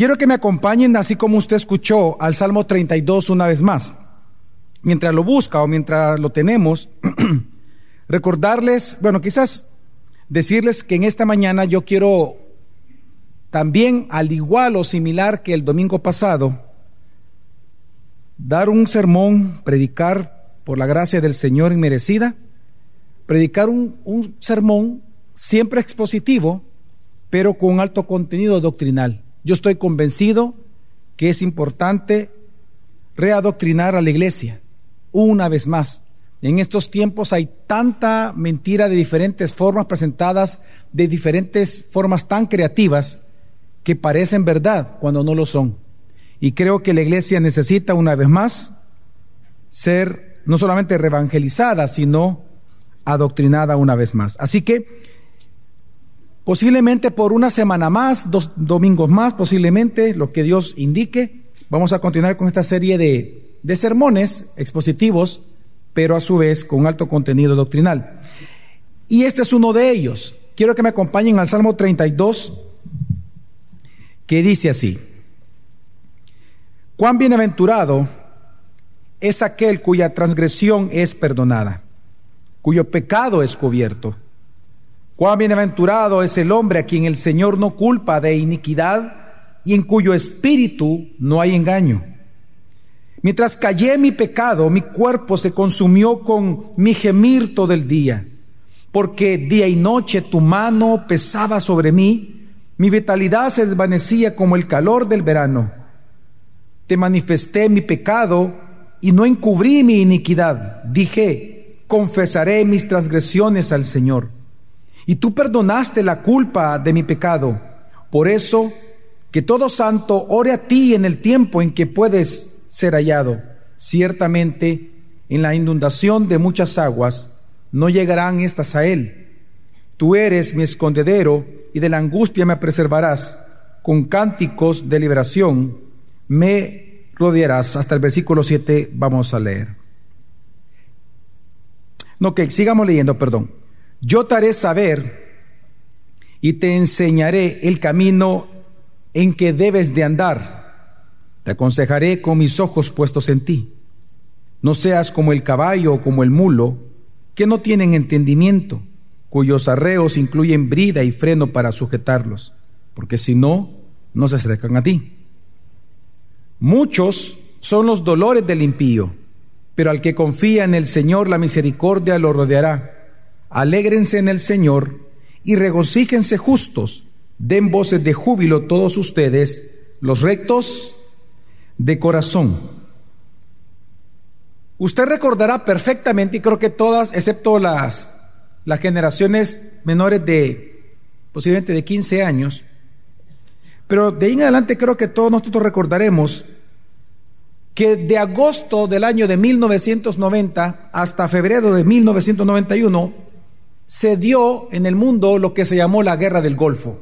Quiero que me acompañen, así como usted escuchó, al Salmo 32 una vez más. Mientras lo busca o mientras lo tenemos, recordarles, bueno, quizás decirles que en esta mañana yo quiero también, al igual o similar que el domingo pasado, dar un sermón, predicar por la gracia del Señor inmerecida, predicar un, un sermón siempre expositivo, pero con alto contenido doctrinal. Yo estoy convencido que es importante readoctrinar a la iglesia una vez más. En estos tiempos hay tanta mentira de diferentes formas presentadas, de diferentes formas tan creativas, que parecen verdad cuando no lo son. Y creo que la iglesia necesita una vez más ser no solamente reevangelizada, sino adoctrinada una vez más. Así que posiblemente por una semana más, dos domingos más, posiblemente lo que Dios indique, vamos a continuar con esta serie de, sermones expositivos, pero a su vez con alto contenido doctrinal. Y este es uno de ellos. Quiero que me acompañen al Salmo 32, que dice así, cuán bienaventurado es aquel cuya transgresión es perdonada, cuyo pecado es cubierto. Cuán bienaventurado es el hombre a quien el Señor no culpa de iniquidad y en cuyo espíritu no hay engaño. Mientras callé mi pecado, mi cuerpo se consumió con mi gemir todo el día, porque día y noche tu mano pesaba sobre mí mi vitalidad se desvanecía como el calor del verano. Te manifesté mi pecado y no encubrí mi iniquidad. Dije, confesaré mis transgresiones al Señor. Y tú perdonaste la culpa de mi pecado. Por eso, que todo santo ore a ti en el tiempo en que puedes ser hallado. Ciertamente, en la inundación de muchas aguas, no llegarán estas a él. Tú eres mi escondedero y de la angustia me preservarás. Con cánticos de liberación me rodearás. Hasta el versículo 7 vamos a leer. No, que sigamos leyendo, perdón. Yo te haré saber y te enseñaré el camino en que debes de andar. Te aconsejaré con mis ojos puestos en ti. No seas como el caballo o como el mulo, que no tienen entendimiento cuyos arreos incluyen brida y freno para sujetarlos, porque si no, no se acercan a ti. Muchos son los dolores del impío, pero al que confía en el Señor la misericordia lo rodeará. Alégrense en el Señor y regocíjense justos, den voces de júbilo todos ustedes, los rectos de corazón. Usted recordará perfectamente, y creo que todas, excepto las las generaciones menores de posiblemente de 15 años, pero de ahí en adelante creo que todos nosotros recordaremos que de agosto del año de 1990 hasta febrero de 1991 se dio en el mundo lo que se llamó la guerra del Golfo,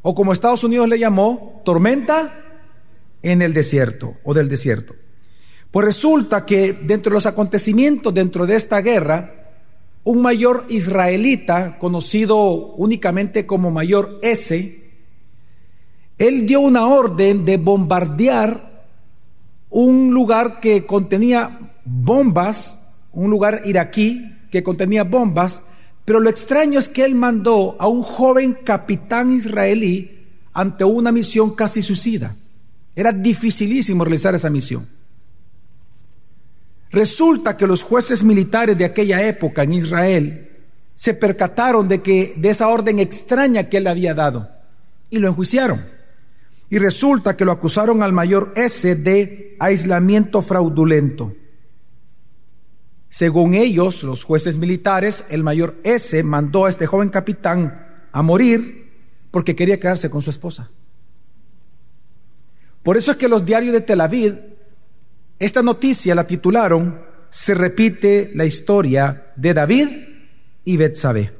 o como Estados Unidos le llamó, tormenta en el desierto o del desierto. Pues resulta que dentro de los acontecimientos dentro de esta guerra, un mayor israelita, conocido únicamente como mayor S, él dio una orden de bombardear un lugar que contenía bombas, un lugar iraquí que contenía bombas, pero lo extraño es que él mandó a un joven capitán israelí ante una misión casi suicida. Era dificilísimo realizar esa misión. Resulta que los jueces militares de aquella época en Israel se percataron de que de esa orden extraña que él había dado y lo enjuiciaron. Y resulta que lo acusaron al mayor S de aislamiento fraudulento. Según ellos, los jueces militares, el mayor S mandó a este joven capitán a morir porque quería quedarse con su esposa. Por eso es que los diarios de Tel Aviv esta noticia la titularon Se repite la historia de David y Betsabé.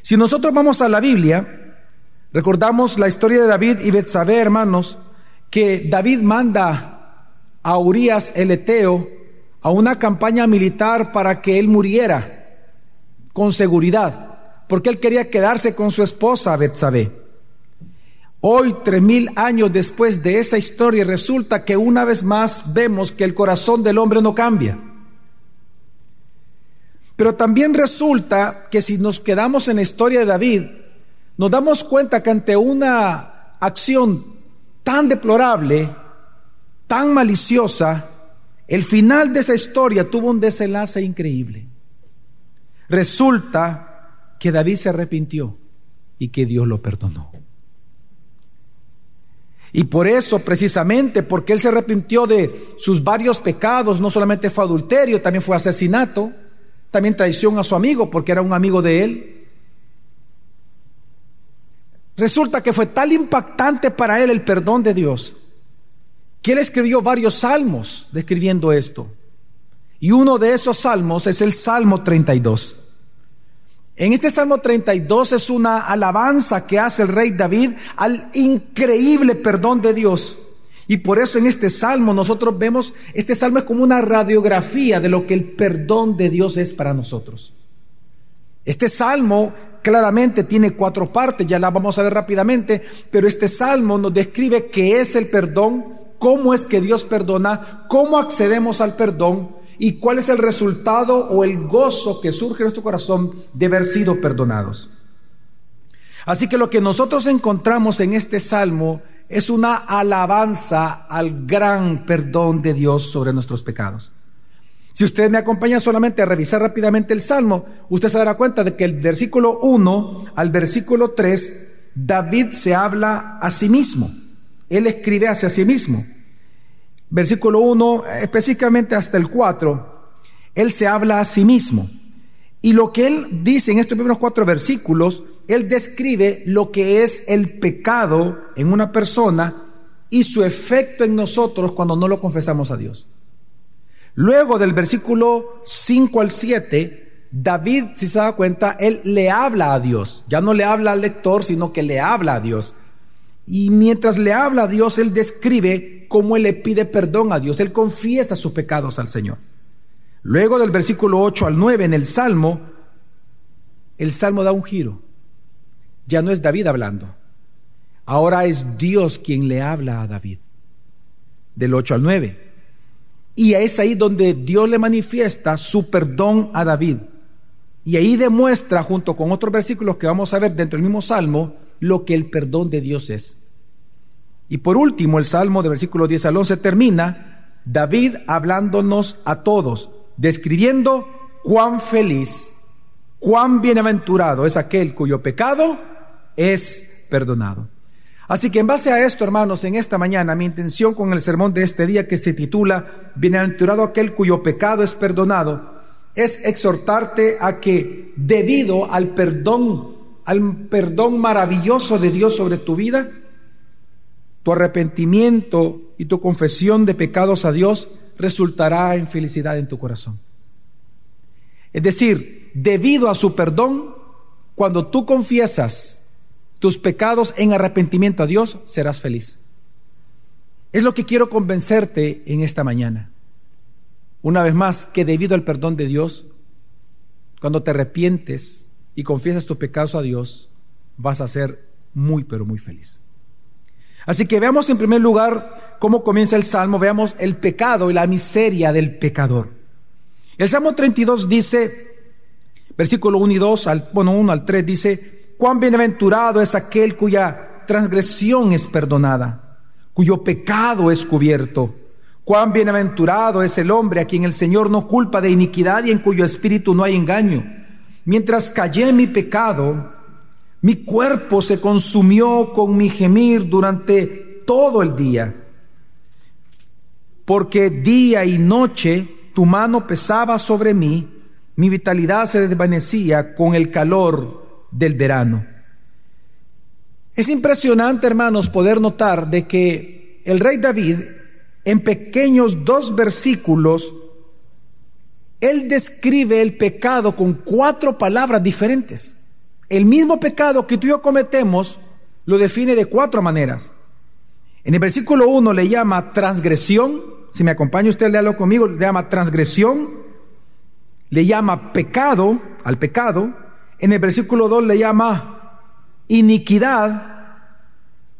Si nosotros vamos a la Biblia, recordamos la historia de David y Betsabé, hermanos, que David manda a Urias el Eteo a una campaña militar para que él muriera con seguridad, porque él quería quedarse con su esposa Betsabé. Hoy, tres mil años después de esa historia, resulta que una vez más vemos que el corazón del hombre no cambia. Pero también resulta que si nos quedamos en la historia de David, nos damos cuenta que ante una acción tan deplorable, tan maliciosa, el final de esa historia tuvo un desenlace increíble. Resulta que David se arrepintió y que Dios lo perdonó. Y por eso, precisamente, porque él se arrepintió de sus varios pecados, no solamente fue adulterio, también fue asesinato, también traición a su amigo, porque era un amigo de él. Resulta que fue tal impactante para él el perdón de Dios, que él escribió varios salmos describiendo esto. Y uno de esos salmos es el Salmo 32. En este Salmo 32 es una alabanza que hace el rey David al increíble perdón de Dios. Y por eso en este salmo nosotros vemos, este salmo es como una radiografía de lo que el perdón de Dios es para nosotros. Este salmo claramente tiene cuatro partes, ya la vamos a ver rápidamente, pero este salmo nos describe qué es el perdón, cómo es que Dios perdona, cómo accedemos al perdón y cuál es el resultado o el gozo que surge en nuestro corazón de haber sido perdonados. Así que lo que nosotros encontramos en este salmo es una alabanza al gran perdón de Dios sobre nuestros pecados. Si usted me acompaña solamente a revisar rápidamente el salmo, usted se dará cuenta de que el versículo 1 al versículo 3, David se habla a sí mismo. Él escribe hacia sí mismo versículo 1, específicamente hasta el 4, él se habla a sí mismo. Y lo que él dice en estos primeros cuatro versículos, él describe lo que es el pecado en una persona y su efecto en nosotros cuando no lo confesamos a Dios. Luego del versículo 5 al 7, David, si se da cuenta, él le habla a Dios. Ya no le habla al lector, sino que le habla a Dios. Y mientras le habla a Dios, él describe cómo él le pide perdón a Dios. Él confiesa sus pecados al Señor. Luego del versículo 8 al 9 en el Salmo, el Salmo da un giro. Ya no es David hablando. Ahora es Dios quien le habla a David. Del 8 al 9. Y es ahí donde Dios le manifiesta su perdón a David. Y ahí demuestra, junto con otros versículos que vamos a ver dentro del mismo Salmo, lo que el perdón de Dios es. Y por último, el Salmo de versículo 10 al 11 termina David hablándonos a todos, describiendo cuán feliz, cuán bienaventurado es aquel cuyo pecado es perdonado. Así que en base a esto, hermanos, en esta mañana, mi intención con el sermón de este día que se titula Bienaventurado aquel cuyo pecado es perdonado, es exhortarte a que debido al perdón al perdón maravilloso de Dios sobre tu vida, tu arrepentimiento y tu confesión de pecados a Dios resultará en felicidad en tu corazón. Es decir, debido a su perdón, cuando tú confiesas tus pecados en arrepentimiento a Dios, serás feliz. Es lo que quiero convencerte en esta mañana. Una vez más, que debido al perdón de Dios, cuando te arrepientes, y confiesas tus pecados a Dios, vas a ser muy, pero muy feliz. Así que veamos en primer lugar cómo comienza el Salmo, veamos el pecado y la miseria del pecador. El Salmo 32 dice, versículo 1 y 2, al, bueno, 1 al 3 dice, cuán bienaventurado es aquel cuya transgresión es perdonada, cuyo pecado es cubierto. Cuán bienaventurado es el hombre a quien el Señor no culpa de iniquidad y en cuyo espíritu no hay engaño. Mientras callé mi pecado, mi cuerpo se consumió con mi gemir durante todo el día, porque día y noche tu mano pesaba sobre mí, mi vitalidad se desvanecía con el calor del verano. Es impresionante, hermanos, poder notar de que el rey David, en pequeños dos versículos, él describe el pecado con cuatro palabras diferentes. El mismo pecado que tú y yo cometemos lo define de cuatro maneras. En el versículo 1 le llama transgresión, si me acompaña usted, léalo conmigo, le llama transgresión, le llama pecado al pecado, en el versículo 2 le llama iniquidad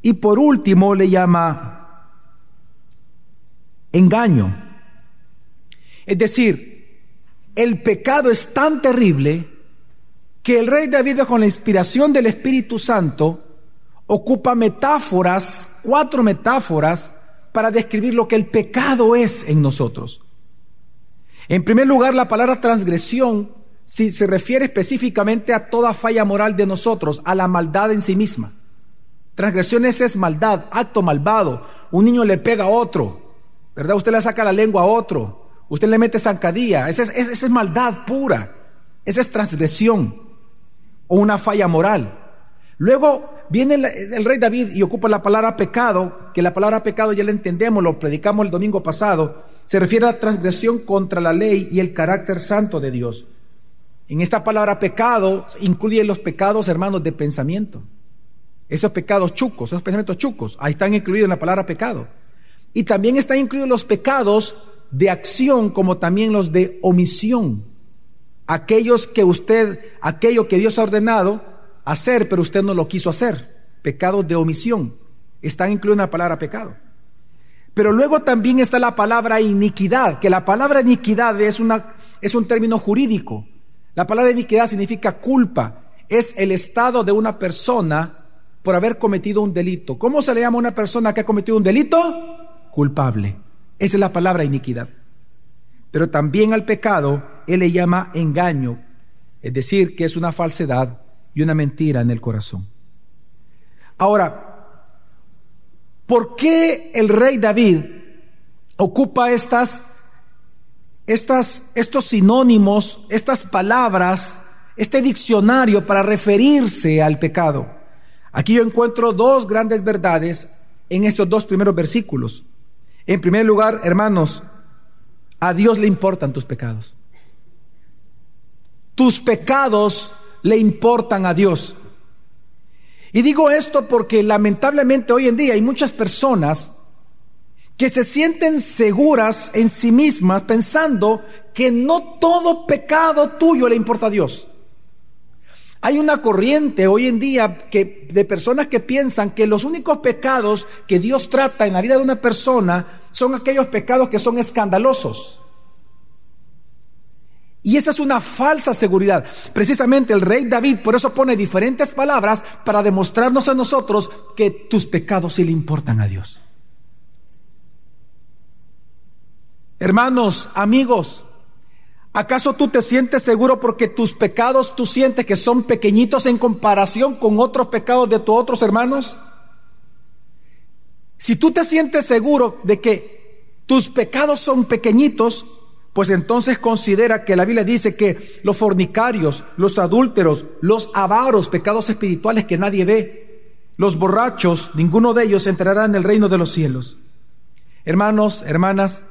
Y por último le llama engaño. Es decir, el pecado es tan terrible que el rey David con la inspiración del Espíritu Santo ocupa metáforas, cuatro metáforas, para describir lo que el pecado es en nosotros. En primer lugar, la palabra transgresión si se refiere específicamente a toda falla moral de nosotros, a la maldad en sí misma. Transgresiones es maldad, acto malvado. Un niño le pega a otro, ¿verdad? Usted le saca la lengua a otro, usted le mete zancadilla, esa es, esa es maldad pura, esa es transgresión o una falla moral. Luego viene el, rey David y ocupa la palabra pecado, que la palabra pecado ya la entendemos, lo predicamos el domingo pasado, se refiere a la transgresión contra la ley y el carácter santo de Dios. En esta palabra pecado incluye los pecados, hermanos, de pensamiento. Esos pecados chucos, esos pensamientos chucos, ahí están incluidos en la palabra pecado. Y también están incluidos los pecados de acción como también los de omisión. Aquellos que usted, aquello que Dios ha ordenado hacer, pero usted no lo quiso hacer. Pecados de omisión. Están incluidos en la palabra pecado. Pero luego también está la palabra iniquidad, que la palabra iniquidad es, una, es un término jurídico. La palabra iniquidad significa culpa. Es el estado de una persona por haber cometido un delito. ¿Cómo se le llama a una persona que ha cometido un delito? Culpable. Esa es la palabra iniquidad. Pero también al pecado él le llama engaño, es decir, que es una falsedad y una mentira en el corazón. Ahora, ¿por qué el rey David ocupa estas estas, estos sinónimos, estas palabras, este diccionario para referirse al pecado. Aquí yo encuentro dos grandes verdades en estos dos primeros versículos. En primer lugar, hermanos, a Dios le importan tus pecados. Tus pecados le importan a Dios. Y digo esto porque lamentablemente hoy en día hay muchas personas que se sienten seguras en sí mismas pensando que no todo pecado tuyo le importa a Dios. Hay una corriente hoy en día de personas que piensan que los únicos pecados que Dios trata en la vida de una persona son aquellos pecados que son escandalosos. Y esa es una falsa seguridad. Precisamente el rey David por eso pone diferentes palabras para demostrarnos a nosotros que tus pecados sí le importan a Dios. Hermanos, amigos, ¿acaso tú te sientes seguro porque tus pecados tú sientes que son pequeñitos en comparación con otros pecados de tus otros hermanos? Si tú te sientes seguro de que tus pecados son pequeñitos, pues entonces considera que la Biblia dice que los fornicarios, los adúlteros, los avaros, pecados espirituales que nadie ve, los borrachos, ninguno de ellos entrará en el reino de los cielos. Hermanos, hermanas,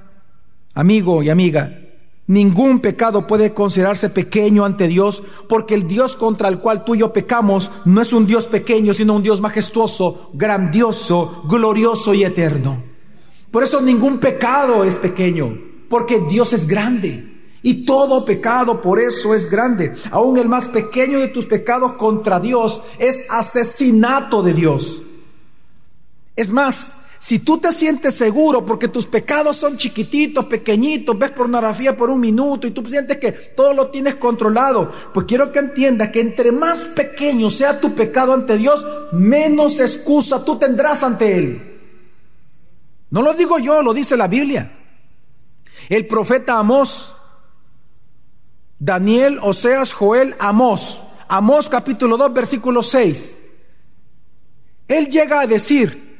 Amigo y amiga, ningún pecado puede considerarse pequeño ante Dios, porque el Dios contra el cual tú y yo pecamos no es un Dios pequeño, sino un Dios majestuoso, grandioso, glorioso y eterno. Por eso ningún pecado es pequeño, porque Dios es grande. Y todo pecado por eso es grande. Aún el más pequeño de tus pecados contra Dios es asesinato de Dios. Es más, si tú te sientes seguro porque tus pecados son chiquititos, pequeñitos, ves pornografía por un minuto y tú sientes que todo lo tienes controlado, pues quiero que entiendas que entre más pequeño sea tu pecado ante Dios, menos excusa tú tendrás ante Él. No lo digo yo, lo dice la Biblia. El profeta Amós, Daniel, Oseas, Joel, Amós, Amós capítulo 2, versículo 6. Él llega a decir,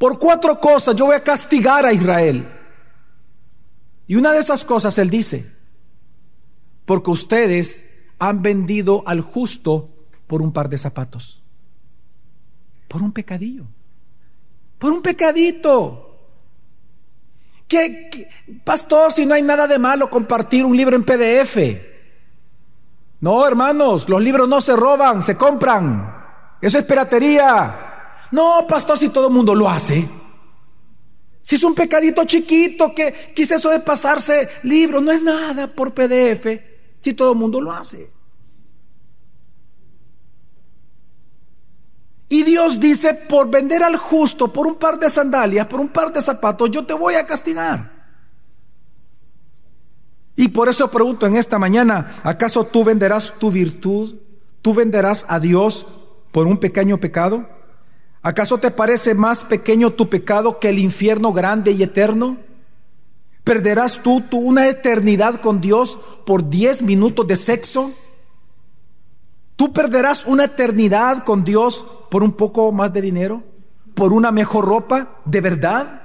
por cuatro cosas yo voy a castigar a Israel. Y una de esas cosas él dice, porque ustedes han vendido al justo por un par de zapatos. Por un pecadillo. Por un pecadito. ¿Qué, pastor, si no hay nada de malo compartir un libro en PDF? No, hermanos, los libros no se roban, se compran. Eso es piratería. No, pastor, si todo el mundo lo hace. Si es un pecadito chiquito, que quise eso de pasarse libro, no es nada por PDF, si todo el mundo lo hace. Y Dios dice, por vender al justo, por un par de sandalias, por un par de zapatos, yo te voy a castigar. Y por eso pregunto en esta mañana, ¿acaso tú venderás tu virtud? ¿Tú venderás a Dios por un pequeño pecado? ¿Acaso te parece más pequeño tu pecado que el infierno grande y eterno? ¿Perderás tú, una eternidad con Dios por diez minutos de sexo? ¿Tú perderás una eternidad con Dios por un poco más de dinero? ¿Por una mejor ropa? ¿De verdad?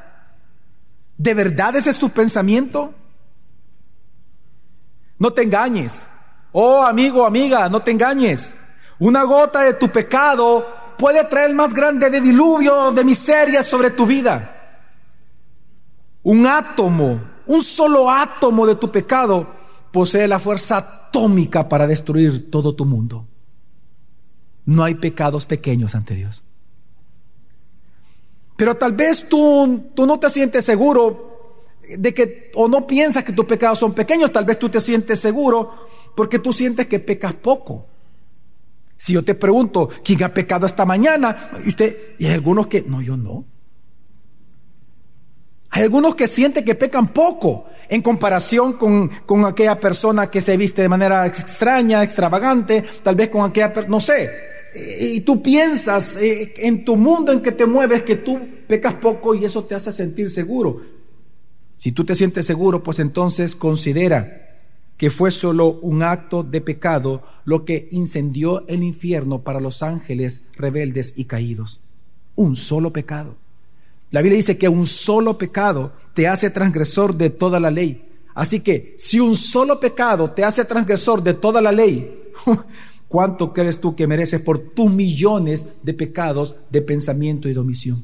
¿De verdad ese es tu pensamiento? No te engañes. Oh amigo, amiga, no te engañes. Una gota de tu pecado puede traer el más grande de diluvio de miseria sobre tu vida. Un átomo, un solo átomo de tu pecado posee la fuerza atómica para destruir todo tu mundo. No hay pecados pequeños ante Dios. Pero tal vez tú, tú no te sientes seguro de que, o no piensas que tus pecados son pequeños, tal vez tú te sientes seguro porque tú sientes que pecas poco. Si yo te pregunto, ¿quién ha pecado esta mañana? Y usted, y hay algunos que, no, yo no. Hay algunos que sienten que pecan poco en comparación con, con aquella persona que se viste de manera extraña, extravagante, tal vez con aquella, no sé, y tú piensas eh, en tu mundo en que te mueves que tú pecas poco y eso te hace sentir seguro. Si tú te sientes seguro, pues entonces considera que fue solo un acto de pecado lo que incendió el infierno para los ángeles rebeldes y caídos. Un solo pecado. La Biblia dice que un solo pecado te hace transgresor de toda la ley. Así que si un solo pecado te hace transgresor de toda la ley, ¿Cuánto crees tú que mereces por tus millones de pecados de pensamiento y de omisión?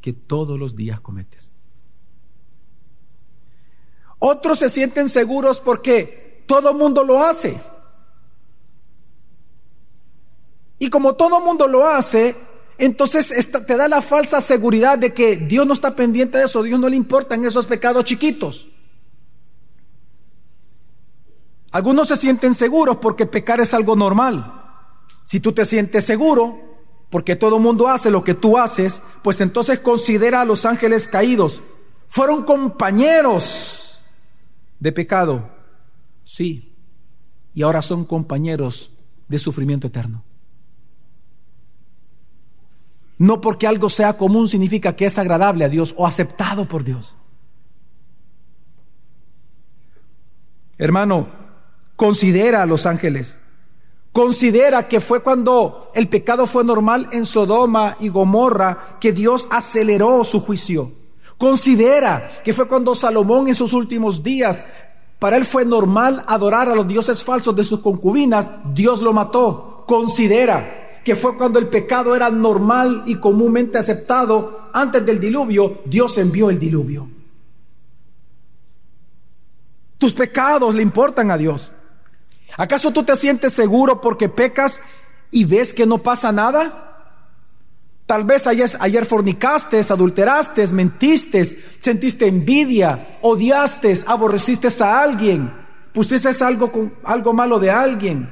Que todos los días cometes. Otros se sienten seguros porque todo mundo lo hace. Y como todo mundo lo hace, entonces te da la falsa seguridad de que Dios no está pendiente de eso, Dios no le importan esos pecados chiquitos. Algunos se sienten seguros porque pecar es algo normal. Si tú te sientes seguro, porque todo mundo hace lo que tú haces, pues entonces considera a los ángeles caídos. Fueron compañeros de pecado, sí, y ahora son compañeros de sufrimiento eterno. No porque algo sea común significa que es agradable a Dios o aceptado por Dios. Hermano, Considera a los ángeles. Considera que fue cuando el pecado fue normal en Sodoma y Gomorra que Dios aceleró su juicio. Considera que fue cuando Salomón en sus últimos días, para él fue normal adorar a los dioses falsos de sus concubinas, Dios lo mató. Considera que fue cuando el pecado era normal y comúnmente aceptado antes del diluvio, Dios envió el diluvio. Tus pecados le importan a Dios. ¿Acaso tú te sientes seguro porque pecas y ves que no pasa nada? Tal vez ayer, fornicaste, adulteraste, mentiste, sentiste envidia, odiaste, aborreciste a alguien, pusiste algo, con, algo malo de alguien.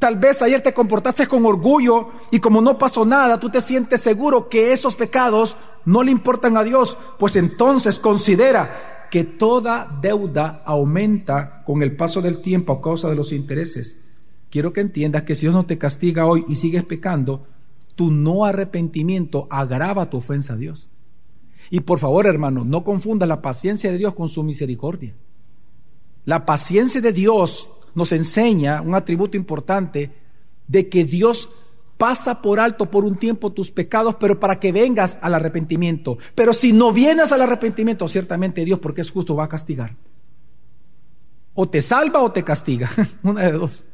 Tal vez ayer te comportaste con orgullo y como no pasó nada, tú te sientes seguro que esos pecados no le importan a Dios. Pues entonces considera que toda deuda aumenta con el paso del tiempo a causa de los intereses. Quiero que entiendas que si Dios no te castiga hoy y sigues pecando, tu no arrepentimiento agrava tu ofensa a Dios. Y por favor, hermano, no confunda la paciencia de Dios con su misericordia. La paciencia de Dios nos enseña un atributo importante de que Dios pasa por alto por un tiempo tus pecados, pero para que vengas al arrepentimiento. Pero si no vienes al arrepentimiento, ciertamente Dios, porque es justo, va a castigar. O te salva o te castiga, una de dos.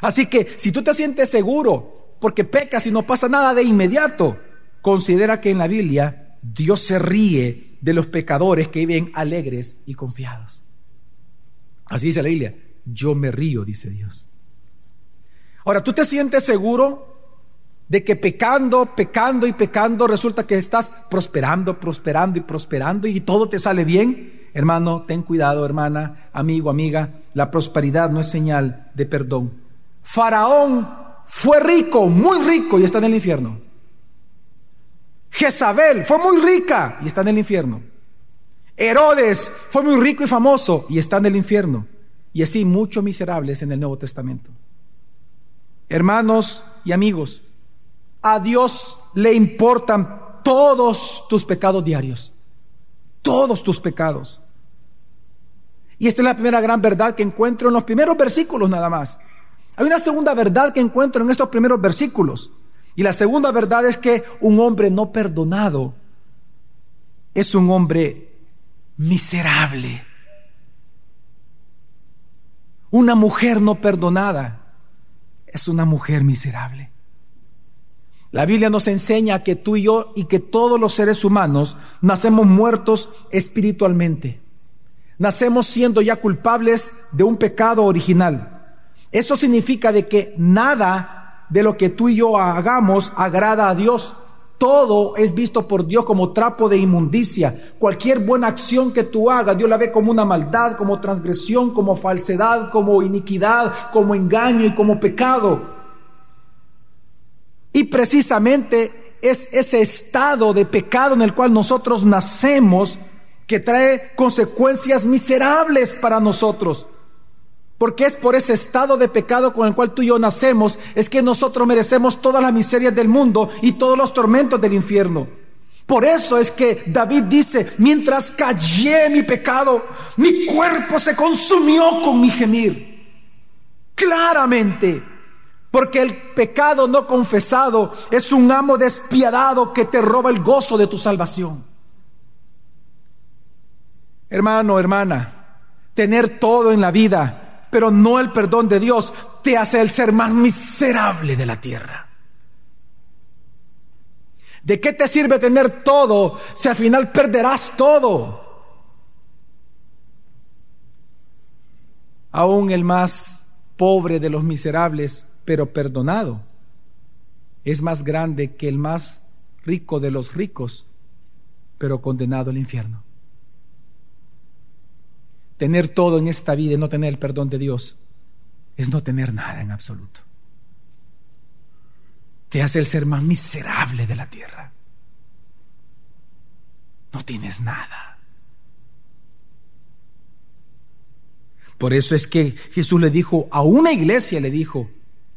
Así que si tú te sientes seguro porque pecas y no pasa nada de inmediato, considera que en la Biblia Dios se ríe de los pecadores que viven alegres y confiados. Así dice la Biblia, yo me río, dice Dios. Ahora, ¿tú te sientes seguro de que pecando, pecando y pecando resulta que estás prosperando, prosperando y prosperando y todo te sale bien. Hermano, ten cuidado, hermana, amigo, amiga, la prosperidad no es señal de perdón. Faraón fue rico, muy rico y está en el infierno. Jezabel fue muy rica y está en el infierno. Herodes fue muy rico y famoso y está en el infierno. Y así muchos miserables en el Nuevo Testamento. Hermanos y amigos, a Dios le importan todos tus pecados diarios. Todos tus pecados. Y esta es la primera gran verdad que encuentro en los primeros versículos nada más. Hay una segunda verdad que encuentro en estos primeros versículos. Y la segunda verdad es que un hombre no perdonado es un hombre miserable. Una mujer no perdonada es una mujer miserable. La Biblia nos enseña que tú y yo y que todos los seres humanos nacemos muertos espiritualmente. Nacemos siendo ya culpables de un pecado original. Eso significa de que nada de lo que tú y yo hagamos agrada a Dios. Todo es visto por Dios como trapo de inmundicia. Cualquier buena acción que tú hagas, Dios la ve como una maldad, como transgresión, como falsedad, como iniquidad, como engaño y como pecado. Y precisamente es ese estado de pecado en el cual nosotros nacemos que trae consecuencias miserables para nosotros. Porque es por ese estado de pecado con el cual tú y yo nacemos, es que nosotros merecemos todas las miserias del mundo y todos los tormentos del infierno. Por eso es que David dice, mientras callé mi pecado, mi cuerpo se consumió con mi gemir. Claramente, porque el pecado no confesado es un amo despiadado que te roba el gozo de tu salvación. Hermano, hermana, tener todo en la vida, pero no el perdón de Dios, te hace el ser más miserable de la tierra. ¿De qué te sirve tener todo si al final perderás todo? Aún el más pobre de los miserables pero perdonado, es más grande que el más rico de los ricos, pero condenado al infierno. Tener todo en esta vida y no tener el perdón de Dios es no tener nada en absoluto. Te hace el ser más miserable de la tierra. No tienes nada. Por eso es que Jesús le dijo, a una iglesia le dijo,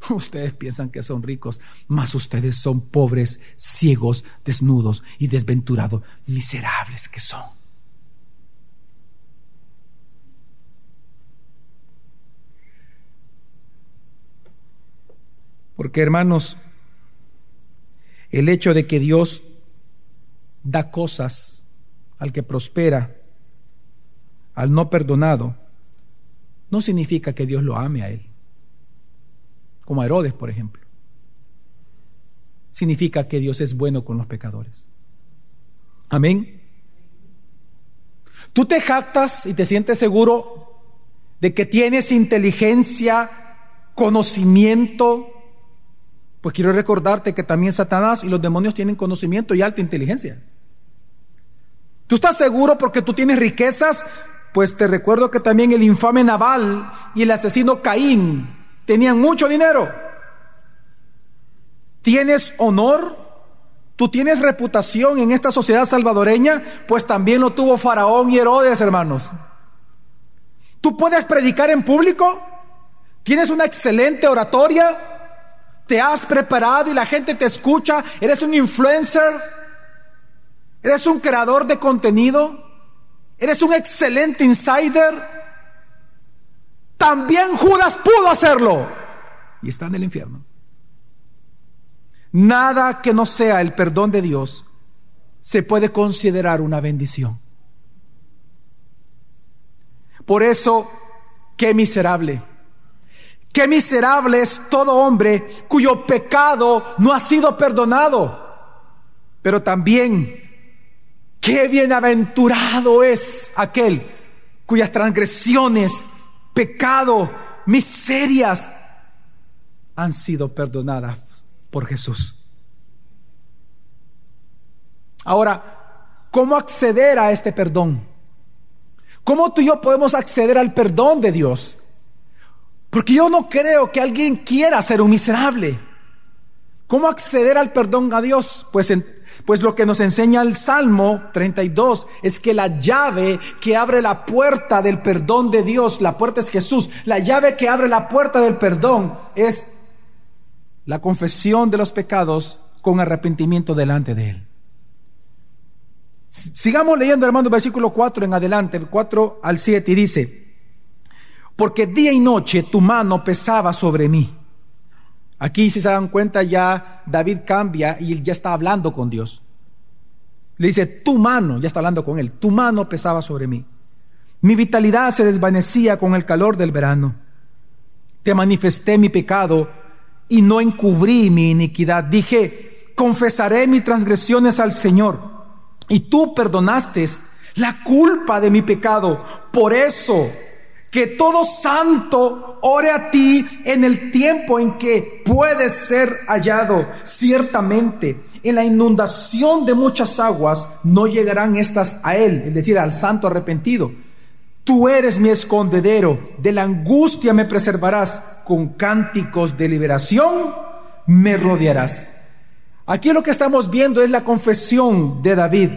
Ustedes piensan que son ricos, mas ustedes son pobres, ciegos, desnudos y desventurados, miserables que son. Porque hermanos, el hecho de que Dios da cosas al que prospera, al no perdonado, no significa que Dios lo ame a él como a Herodes, por ejemplo. Significa que Dios es bueno con los pecadores. Amén. Tú te jactas y te sientes seguro de que tienes inteligencia, conocimiento. Pues quiero recordarte que también Satanás y los demonios tienen conocimiento y alta inteligencia. Tú estás seguro porque tú tienes riquezas, pues te recuerdo que también el infame Naval y el asesino Caín tenían mucho dinero. ¿Tienes honor? ¿Tú tienes reputación en esta sociedad salvadoreña? Pues también lo tuvo Faraón y Herodes, hermanos. ¿Tú puedes predicar en público? ¿Tienes una excelente oratoria? ¿Te has preparado y la gente te escucha? ¿Eres un influencer? ¿Eres un creador de contenido? ¿Eres un excelente insider? También Judas pudo hacerlo. Y está en el infierno. Nada que no sea el perdón de Dios se puede considerar una bendición. Por eso, qué miserable. Qué miserable es todo hombre cuyo pecado no ha sido perdonado. Pero también, qué bienaventurado es aquel cuyas transgresiones pecado, miserias han sido perdonadas por Jesús. Ahora, ¿cómo acceder a este perdón? ¿Cómo tú y yo podemos acceder al perdón de Dios? Porque yo no creo que alguien quiera ser un miserable. ¿Cómo acceder al perdón a Dios? Pues, pues lo que nos enseña el Salmo 32 es que la llave que abre la puerta del perdón de Dios, la puerta es Jesús, la llave que abre la puerta del perdón es la confesión de los pecados con arrepentimiento delante de Él. Sigamos leyendo, hermano, versículo 4 en adelante, 4 al 7, y dice, porque día y noche tu mano pesaba sobre mí. Aquí, si se dan cuenta, ya David cambia y ya está hablando con Dios. Le dice, tu mano, ya está hablando con él, tu mano pesaba sobre mí. Mi vitalidad se desvanecía con el calor del verano. Te manifesté mi pecado y no encubrí mi iniquidad. Dije, confesaré mis transgresiones al Señor y tú perdonaste la culpa de mi pecado. Por eso, que todo santo ore a ti en el tiempo en que puedes ser hallado. Ciertamente, en la inundación de muchas aguas no llegarán estas a él, es decir, al santo arrepentido. Tú eres mi escondedero, de la angustia me preservarás, con cánticos de liberación me rodearás. Aquí lo que estamos viendo es la confesión de David.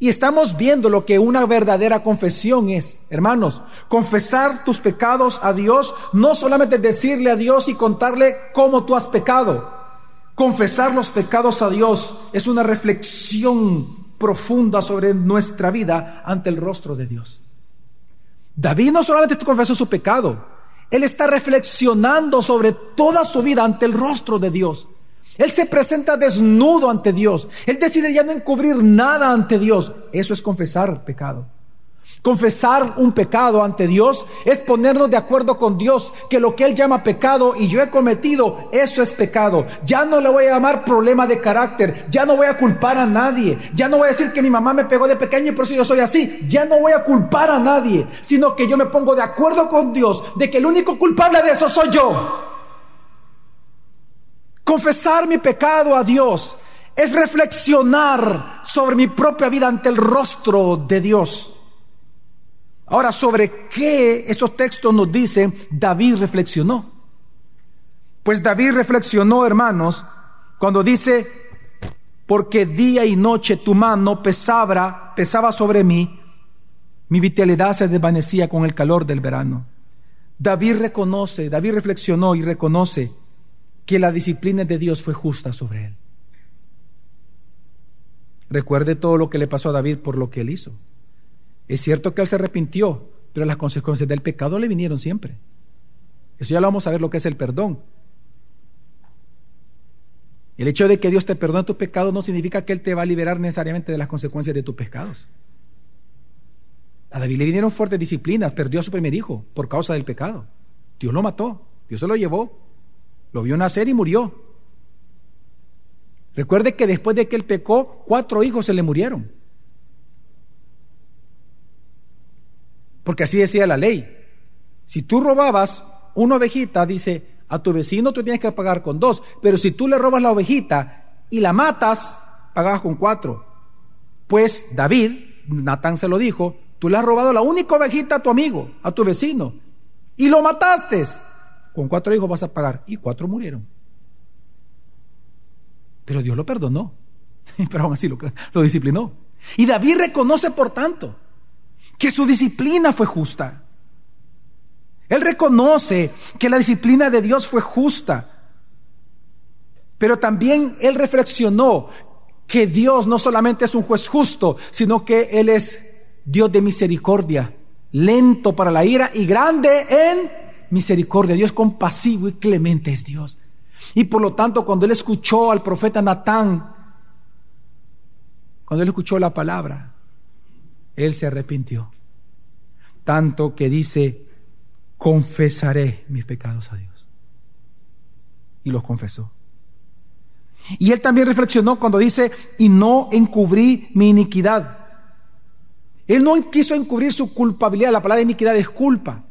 Y estamos viendo lo que una verdadera confesión es. Hermanos, confesar tus pecados a Dios, no solamente decirle a Dios y contarle cómo tú has pecado. Confesar los pecados a Dios es una reflexión profunda sobre nuestra vida ante el rostro de Dios. David no solamente confesó su pecado, él está reflexionando sobre toda su vida ante el rostro de Dios. Él se presenta desnudo ante Dios. Él decide ya no encubrir nada ante Dios. Eso es confesar pecado. Confesar un pecado ante Dios es ponernos de acuerdo con Dios que lo que Él llama pecado y yo he cometido, eso es pecado. Ya no le voy a llamar problema de carácter, ya no voy a culpar a nadie, ya no voy a decir que mi mamá me pegó de pequeño y por eso yo soy así, ya no voy a culpar a nadie, sino que yo me pongo de acuerdo con Dios de que el único culpable de eso soy yo. Confesar mi pecado a Dios es reflexionar sobre mi propia vida ante el rostro de Dios. Ahora, ¿sobre qué estos textos nos dicen David reflexionó? Pues David reflexionó, hermanos, cuando dice, porque día y noche tu mano pesaba, pesaba sobre mí, mi vitalidad se desvanecía con el calor del verano. David reconoce, David reflexionó y reconoce que la disciplina de Dios fue justa sobre él. Recuerde todo lo que le pasó a David por lo que él hizo. Es cierto que él se arrepintió, pero las consecuencias del pecado le vinieron siempre. Eso ya lo vamos a ver lo que es el perdón. El hecho de que Dios te perdone tus pecados no significa que Él te va a liberar necesariamente de las consecuencias de tus pecados. A David le vinieron fuertes disciplinas, perdió a su primer hijo por causa del pecado. Dios lo mató, Dios se lo llevó. Lo vio nacer y murió. Recuerde que después de que él pecó, cuatro hijos se le murieron. Porque así decía la ley. Si tú robabas una ovejita, dice, a tu vecino tú tienes que pagar con dos. Pero si tú le robas la ovejita y la matas, pagabas con cuatro. Pues David, Natán se lo dijo, tú le has robado la única ovejita a tu amigo, a tu vecino, y lo mataste con cuatro hijos vas a pagar. Y cuatro murieron. Pero Dios lo perdonó. Pero aún así lo, disciplinó. Y David reconoce, por tanto, que su disciplina fue justa. Él reconoce que la disciplina de Dios fue justa. Pero también él reflexionó que Dios no solamente es un juez justo, sino que Él es Dios de misericordia, lento para la ira y grande en misericordia, Dios compasivo y clemente es Dios. Y por lo tanto, cuando él escuchó al profeta Natán, cuando él escuchó la palabra, él se arrepintió. Tanto que dice, confesaré mis pecados a Dios. Y los confesó. Y él también reflexionó cuando dice, y no encubrí mi iniquidad. Él no quiso encubrir su culpabilidad. La palabra iniquidad es culpa.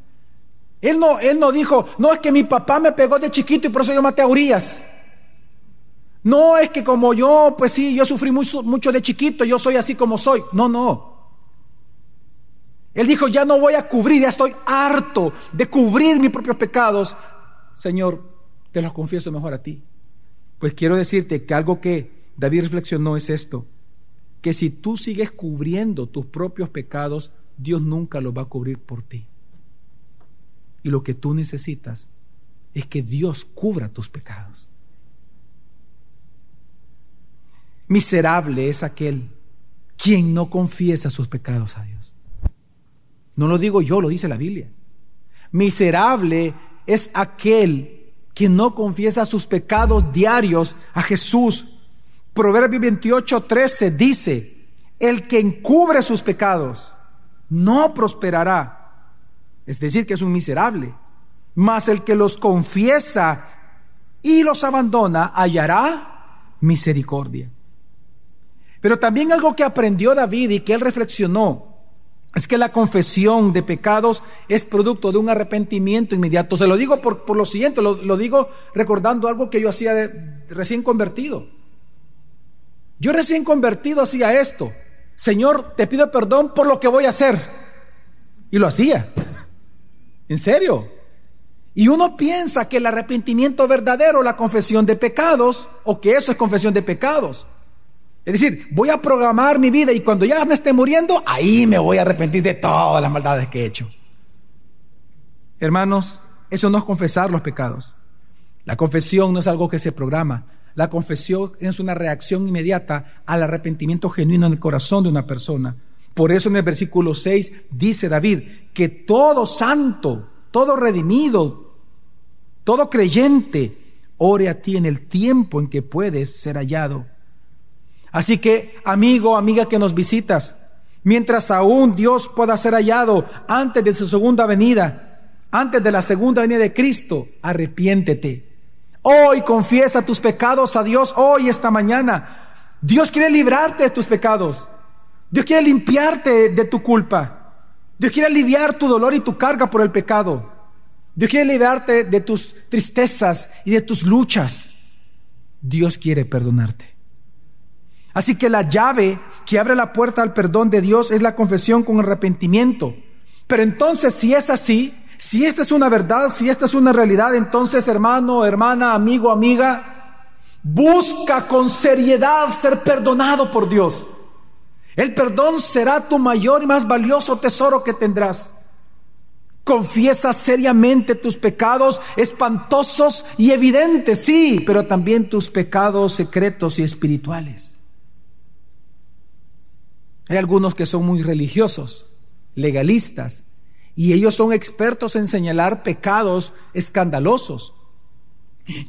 Él no, él no dijo, no es que mi papá me pegó de chiquito y por eso yo maté a Urias. No es que como yo, pues sí, yo sufrí mucho, mucho de chiquito, yo soy así como soy. No, no. Él dijo, ya no voy a cubrir, ya estoy harto de cubrir mis propios pecados. Señor, te los confieso mejor a ti. Pues quiero decirte que algo que David reflexionó es esto, que si tú sigues cubriendo tus propios pecados, Dios nunca los va a cubrir por ti. Y lo que tú necesitas es que Dios cubra tus pecados. Miserable es aquel quien no confiesa sus pecados a Dios. No lo digo yo, lo dice la Biblia. Miserable es aquel quien no confiesa sus pecados diarios a Jesús. Proverbio 28, 13 dice, el que encubre sus pecados no prosperará. Es decir, que es un miserable. Mas el que los confiesa y los abandona hallará misericordia. Pero también algo que aprendió David y que él reflexionó es que la confesión de pecados es producto de un arrepentimiento inmediato. Se lo digo por, lo siguiente, lo, digo recordando algo que yo hacía de, recién convertido. Yo recién convertido hacía esto. Señor, te pido perdón por lo que voy a hacer. Y lo hacía. En serio. Y uno piensa que el arrepentimiento verdadero, la confesión de pecados, o que eso es confesión de pecados. Es decir, voy a programar mi vida y cuando ya me esté muriendo, ahí me voy a arrepentir de todas las maldades que he hecho. Hermanos, eso no es confesar los pecados. La confesión no es algo que se programa. La confesión es una reacción inmediata al arrepentimiento genuino en el corazón de una persona. Por eso en el versículo 6 dice David que todo santo, todo redimido, todo creyente, ore a ti en el tiempo en que puedes ser hallado. Así que, amigo, amiga que nos visitas, mientras aún Dios pueda ser hallado antes de su segunda venida, antes de la segunda venida de Cristo, arrepiéntete. Hoy confiesa tus pecados a Dios, hoy, esta mañana. Dios quiere librarte de tus pecados. Dios quiere limpiarte de tu culpa. Dios quiere aliviar tu dolor y tu carga por el pecado. Dios quiere librarte de tus tristezas y de tus luchas. Dios quiere perdonarte. Así que la llave que abre la puerta al perdón de Dios es la confesión con arrepentimiento. Pero entonces, si es así, si esta es una verdad, si esta es una realidad, entonces hermano, hermana, amigo, amiga, busca con seriedad ser perdonado por Dios. El perdón será tu mayor y más valioso tesoro que tendrás. Confiesa seriamente tus pecados espantosos y evidentes, sí, pero también tus pecados secretos y espirituales. Hay algunos que son muy religiosos, legalistas, y ellos son expertos en señalar pecados escandalosos.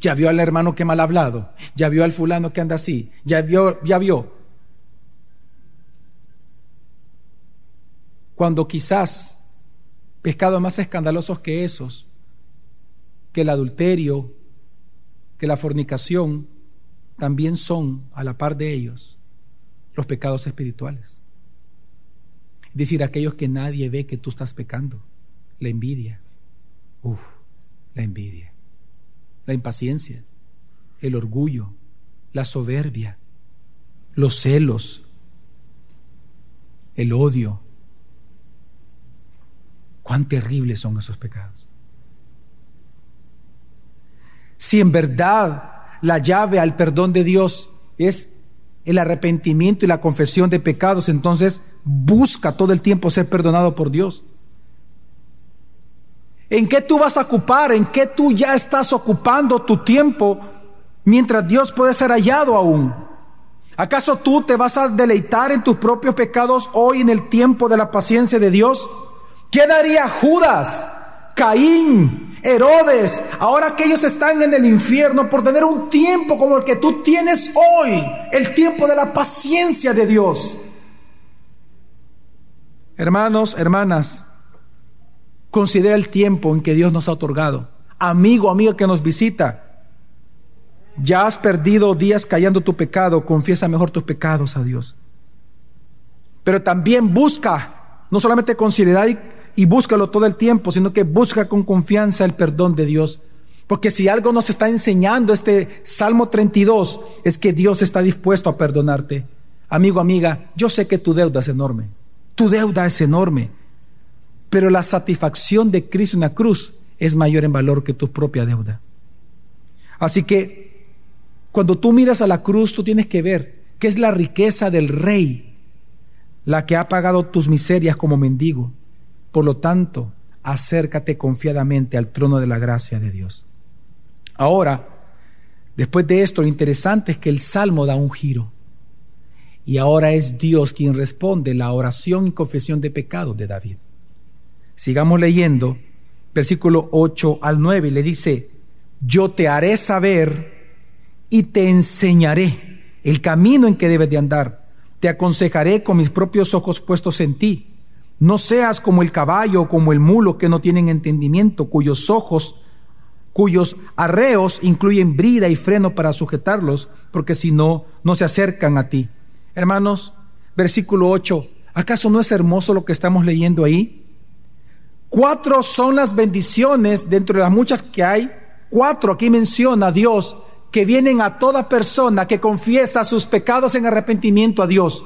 Ya vio al hermano que mal hablado, ya vio al fulano que anda así, ya vio, ya vio. Cuando quizás pecados más escandalosos que esos, que el adulterio, que la fornicación, también son, a la par de ellos, los pecados espirituales decir, aquellos que nadie ve que tú estás pecando. La envidia. Uf, la envidia. La impaciencia. El orgullo. La soberbia. Los celos. El odio. Cuán terribles son esos pecados. Si en verdad la llave al perdón de Dios es el arrepentimiento y la confesión de pecados, entonces busca todo el tiempo ser perdonado por Dios. ¿En qué tú vas a ocupar? ¿En qué tú ya estás ocupando tu tiempo mientras Dios puede ser hallado aún? ¿Acaso tú te vas a deleitar en tus propios pecados hoy en el tiempo de la paciencia de Dios? ¿Qué daría Judas, Caín, Herodes, ahora que ellos están en el infierno por tener un tiempo como el que tú tienes hoy, el tiempo de la paciencia de Dios? Hermanos, hermanas, considera el tiempo en que Dios nos ha otorgado. Amigo, amiga que nos visita, ya has perdido días callando tu pecado, confiesa mejor tus pecados a Dios. Pero también busca, no solamente con seriedad y, y búscalo todo el tiempo, sino que busca con confianza el perdón de Dios. Porque si algo nos está enseñando este Salmo 32 es que Dios está dispuesto a perdonarte. Amigo, amiga, yo sé que tu deuda es enorme. Tu deuda es enorme. Pero la satisfacción de Cristo en la cruz es mayor en valor que tu propia deuda. Así que cuando tú miras a la cruz, tú tienes que ver que es la riqueza del rey la que ha pagado tus miserias como mendigo. Por lo tanto, acércate confiadamente al trono de la gracia de Dios. Ahora, después de esto, lo interesante es que el Salmo da un giro. Y ahora es Dios quien responde la oración y confesión de pecados de David. Sigamos leyendo, versículo 8 al 9, le dice, yo te haré saber y te enseñaré el camino en que debes de andar. Te aconsejaré con mis propios ojos puestos en ti. No seas como el caballo o como el mulo que no tienen entendimiento, cuyos ojos cuyos arreos incluyen brida y freno para sujetarlos, porque si no, no se acercan a ti. Hermanos, versículo 8, ¿acaso no es hermoso lo que estamos leyendo ahí? Cuatro son las bendiciones dentro de las muchas que hay. Cuatro, aquí menciona Dios, que vienen a toda persona que confiesa sus pecados en arrepentimiento a Dios.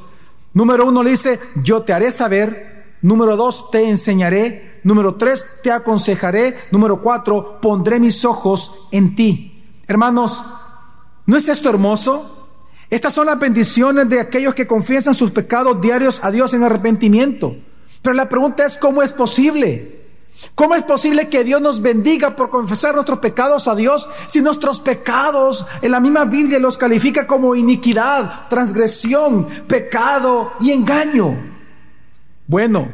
Número uno le dice, yo te haré saber. Número dos, te enseñaré. Número tres, te aconsejaré. Número cuatro, pondré mis ojos en ti. Hermanos, ¿no es esto hermoso? Estas son las bendiciones de aquellos que confiesan sus pecados diarios a Dios en arrepentimiento. Pero la pregunta es, ¿cómo es posible? ¿Cómo es posible que Dios nos bendiga por confesar nuestros pecados a Dios si nuestros pecados en la misma Biblia los califica como iniquidad, transgresión, pecado y engaño? Bueno,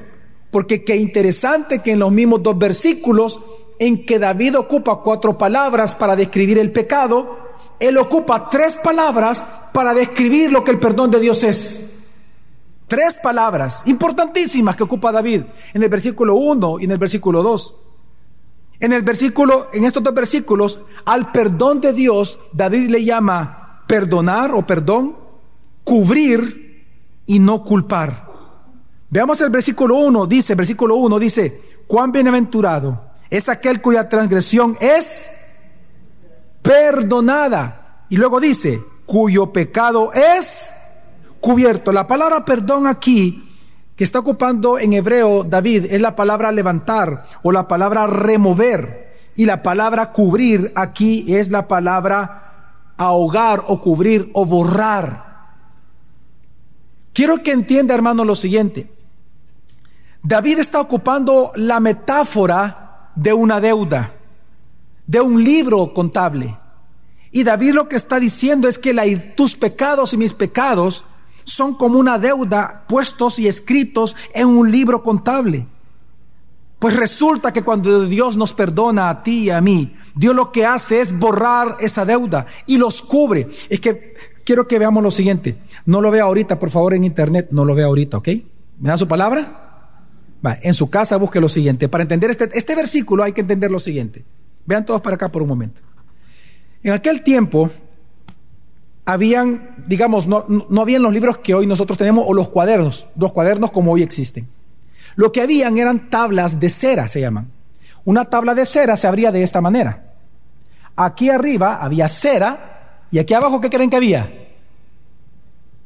porque qué interesante que en los mismos dos versículos en que David ocupa cuatro palabras para describir el pecado, él ocupa tres palabras para describir lo que el perdón de Dios es. Tres palabras importantísimas que ocupa David en el versículo 1 y en el versículo 2. En el versículo, en estos dos versículos, al perdón de Dios, David le llama perdonar o perdón, cubrir y no culpar. Veamos el versículo 1, dice, versículo 1 dice, cuán bienaventurado es aquel cuya transgresión es perdonada. Y luego dice, cuyo pecado es cubierto. La palabra perdón aquí que está ocupando en hebreo David es la palabra levantar o la palabra remover. Y la palabra cubrir aquí es la palabra ahogar o cubrir o borrar. Quiero que entienda, hermano, lo siguiente. David está ocupando la metáfora de una deuda, de un libro contable. Y David lo que está diciendo es que tus pecados y mis pecados son como una deuda puestos y escritos en un libro contable. Pues resulta que cuando Dios nos perdona a ti y a mí, Dios lo que hace es borrar esa deuda y los cubre. Es que quiero que veamos lo siguiente. No lo vea ahorita, por favor, en internet. No lo vea ahorita, ¿ok? ¿Me da su palabra? En su casa busque lo siguiente. Para entender este, este versículo hay que entender lo siguiente. Vean todos para acá por un momento. En aquel tiempo habían, digamos, no, no habían los libros que hoy nosotros tenemos o los cuadernos, los cuadernos como hoy existen. Lo que habían eran tablas de cera, se llaman. Una tabla de cera se abría de esta manera. Aquí arriba había cera y aquí abajo, ¿qué creen que había?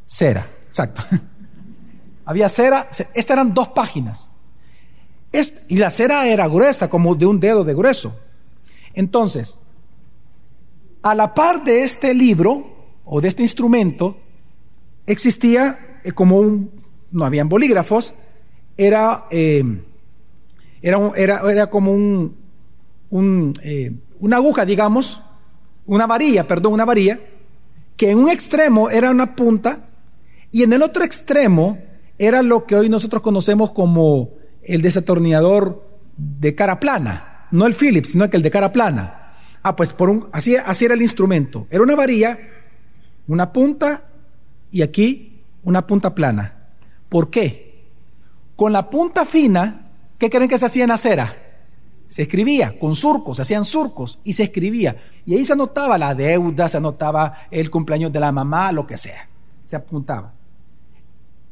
Cera, exacto. había cera, estas eran dos páginas y la cera era gruesa, como de un dedo de grueso. Entonces, a la par de este libro o de este instrumento, existía eh, como un, no habían bolígrafos, era, eh, era, era, como un, un eh, una aguja, digamos, una varilla, perdón, una varilla, que en un extremo era una punta y en el otro extremo era lo que hoy nosotros conocemos como el desatornillador de cara plana, no el Phillips, sino que el de cara plana. Ah, pues por un, así, así era el instrumento. Era una varilla, una punta y aquí una punta plana. ¿Por qué? Con la punta fina, ¿qué creen que se hacía en la cera? Se escribía con surcos, se hacían surcos y se escribía. Y ahí se anotaba la deuda, se anotaba el cumpleaños de la mamá, lo que sea. Se apuntaba.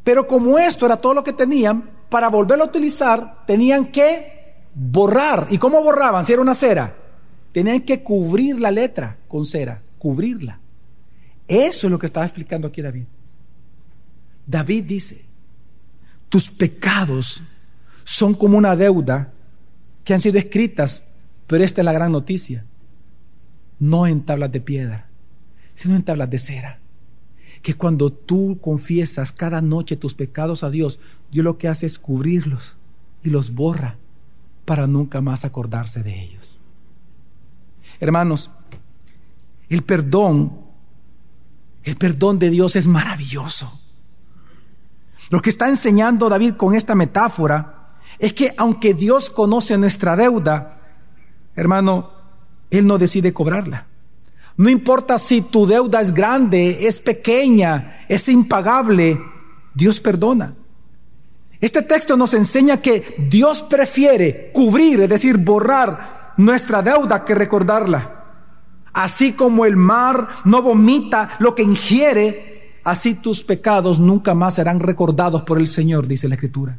Pero como esto era todo lo que tenían, para volverlo a utilizar tenían que borrar. ¿Y cómo borraban si era una cera? Tenían que cubrir la letra con cera, cubrirla. Eso es lo que estaba explicando aquí David. David dice, tus pecados son como una deuda que han sido escritas, pero esta es la gran noticia, no en tablas de piedra, sino en tablas de cera. Que cuando tú confiesas cada noche tus pecados a Dios, Dios lo que hace es cubrirlos y los borra para nunca más acordarse de ellos. Hermanos, el perdón, el perdón de Dios es maravilloso. Lo que está enseñando David con esta metáfora es que aunque Dios conoce nuestra deuda, hermano, Él no decide cobrarla. No importa si tu deuda es grande, es pequeña, es impagable, Dios perdona. Este texto nos enseña que Dios prefiere cubrir, es decir, borrar nuestra deuda que recordarla. Así como el mar no vomita lo que ingiere, así tus pecados nunca más serán recordados por el Señor, dice la Escritura.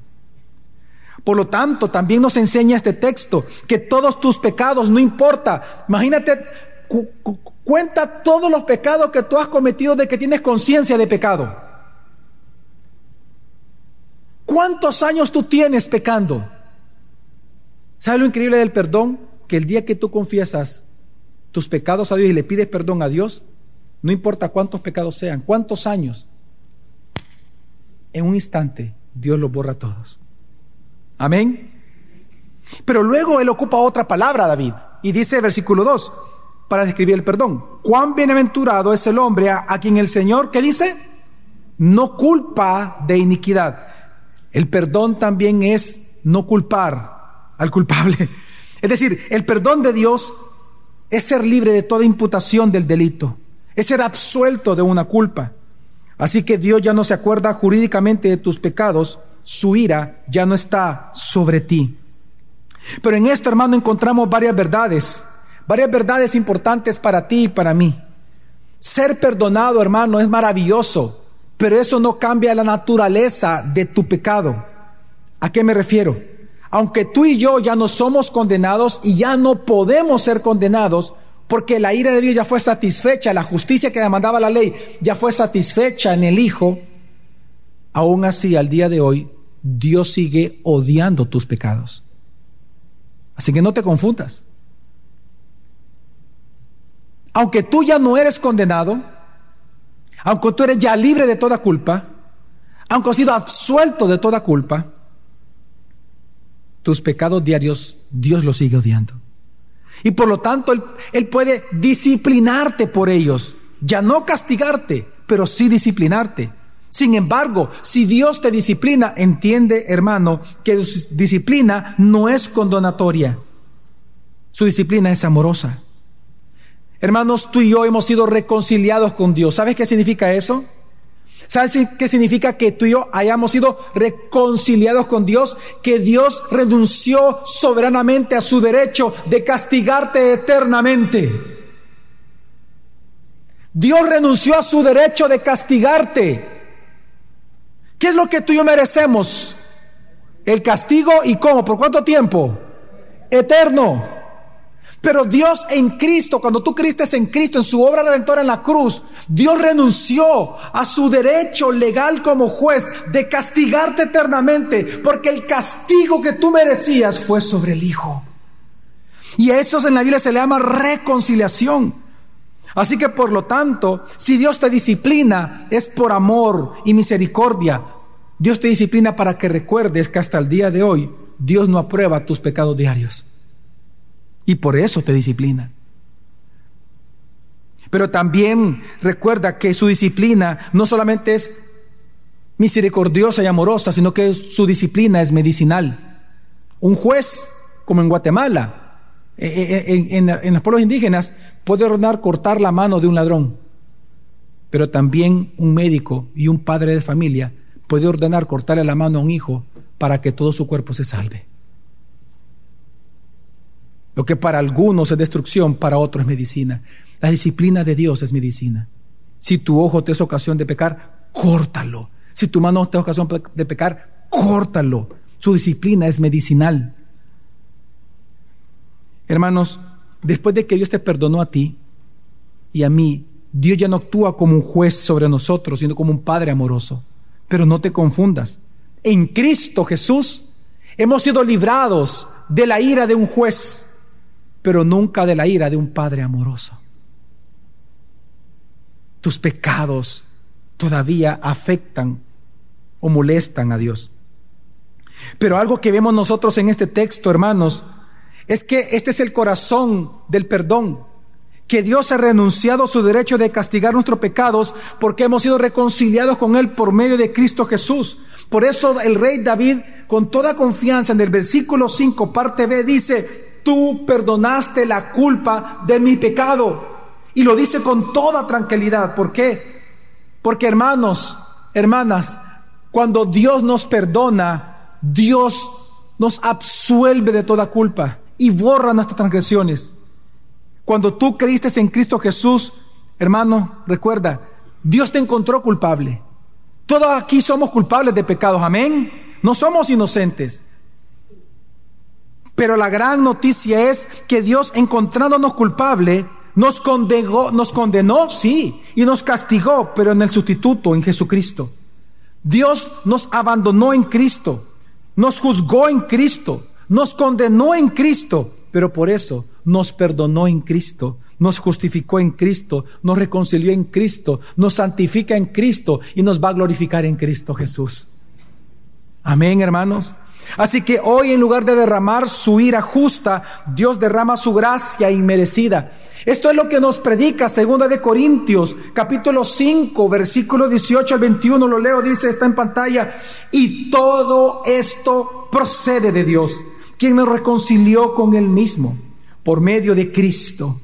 Por lo tanto, también nos enseña este texto que todos tus pecados, no importa, imagínate, cuenta todos los pecados que tú has cometido de que tienes conciencia de pecado. ¿Cuántos años tú tienes pecando? ¿Sabes lo increíble del perdón? Que el día que tú confiesas tus pecados a Dios y le pides perdón a Dios, no importa cuántos pecados sean, cuántos años, en un instante Dios los borra todos. Amén. Pero luego él ocupa otra palabra, David, y dice versículo 2, para describir el perdón. Cuán bienaventurado es el hombre a, a quien el Señor, ¿qué dice? No culpa de iniquidad. El perdón también es no culpar al culpable. Es decir, el perdón de Dios es ser libre de toda imputación del delito, es ser absuelto de una culpa. Así que Dios ya no se acuerda jurídicamente de tus pecados, su ira ya no está sobre ti. Pero en esto, hermano, encontramos varias verdades, varias verdades importantes para ti y para mí. Ser perdonado, hermano, es maravilloso. Pero eso no cambia la naturaleza de tu pecado. ¿A qué me refiero? Aunque tú y yo ya no somos condenados y ya no podemos ser condenados, porque la ira de Dios ya fue satisfecha, la justicia que demandaba la ley ya fue satisfecha en el Hijo, aún así al día de hoy Dios sigue odiando tus pecados. Así que no te confundas. Aunque tú ya no eres condenado, aunque tú eres ya libre de toda culpa, aunque has sido absuelto de toda culpa, tus pecados diarios Dios los sigue odiando. Y por lo tanto él, él, puede disciplinarte por ellos, ya no castigarte, pero sí disciplinarte. Sin embargo, si Dios te disciplina, entiende hermano que su disciplina no es condonatoria, su disciplina es amorosa. Hermanos, tú y yo hemos sido reconciliados con Dios. ¿Sabes qué significa eso? ¿Sabes qué significa que tú y yo hayamos sido reconciliados con Dios? Que Dios renunció soberanamente a su derecho de castigarte eternamente. Dios renunció a su derecho de castigarte. ¿Qué es lo que tú y yo merecemos? El castigo y cómo, por cuánto tiempo? Eterno. Pero Dios en Cristo, cuando tú creíste en Cristo, en su obra redentora en la cruz, Dios renunció a su derecho legal como juez de castigarte eternamente, porque el castigo que tú merecías fue sobre el Hijo. Y a eso en la Biblia se le llama reconciliación. Así que por lo tanto, si Dios te disciplina, es por amor y misericordia. Dios te disciplina para que recuerdes que hasta el día de hoy Dios no aprueba tus pecados diarios. Y por eso te disciplina. Pero también recuerda que su disciplina no solamente es misericordiosa y amorosa, sino que su disciplina es medicinal. Un juez, como en Guatemala, eh, eh, eh, en, en los pueblos indígenas, puede ordenar cortar la mano de un ladrón. Pero también un médico y un padre de familia puede ordenar cortarle la mano a un hijo para que todo su cuerpo se salve. Lo que para algunos es destrucción, para otros es medicina. La disciplina de Dios es medicina. Si tu ojo te es ocasión de pecar, córtalo. Si tu mano te es ocasión de pecar, córtalo. Su disciplina es medicinal. Hermanos, después de que Dios te perdonó a ti y a mí, Dios ya no actúa como un juez sobre nosotros, sino como un Padre amoroso. Pero no te confundas. En Cristo Jesús hemos sido librados de la ira de un juez, pero nunca de la ira de un Padre amoroso. Tus pecados todavía afectan o molestan a Dios. Pero algo que vemos nosotros en este texto, hermanos, es que este es el corazón del perdón, que Dios ha renunciado a su derecho de castigar nuestros pecados porque hemos sido reconciliados con Él por medio de Cristo Jesús. Por eso el rey David, con toda confianza, en el versículo 5, parte B, dice, tú perdonaste la culpa de mi pecado. Y lo dice con toda tranquilidad. ¿Por qué? Porque hermanos, hermanas, cuando Dios nos perdona, Dios nos absuelve de toda culpa y borra nuestras transgresiones. Cuando tú creíste en Cristo Jesús, hermano, recuerda, Dios te encontró culpable. Todos aquí somos culpables de pecados, amén. No somos inocentes. Pero la gran noticia es que Dios, encontrándonos culpable, nos condenó, nos condenó, sí, y nos castigó, pero en el sustituto, en Jesucristo. Dios nos abandonó en Cristo, nos juzgó en Cristo, nos condenó en Cristo, pero por eso nos perdonó en Cristo, nos justificó en Cristo, nos reconcilió en Cristo, nos santifica en Cristo y nos va a glorificar en Cristo Jesús. Amén, hermanos. Así que hoy en lugar de derramar su ira justa, Dios derrama su gracia inmerecida. Esto es lo que nos predica segunda de Corintios, capítulo 5, versículo 18 al 21, lo leo, dice, está en pantalla, y todo esto procede de Dios quien nos reconcilió con Él mismo por medio de Cristo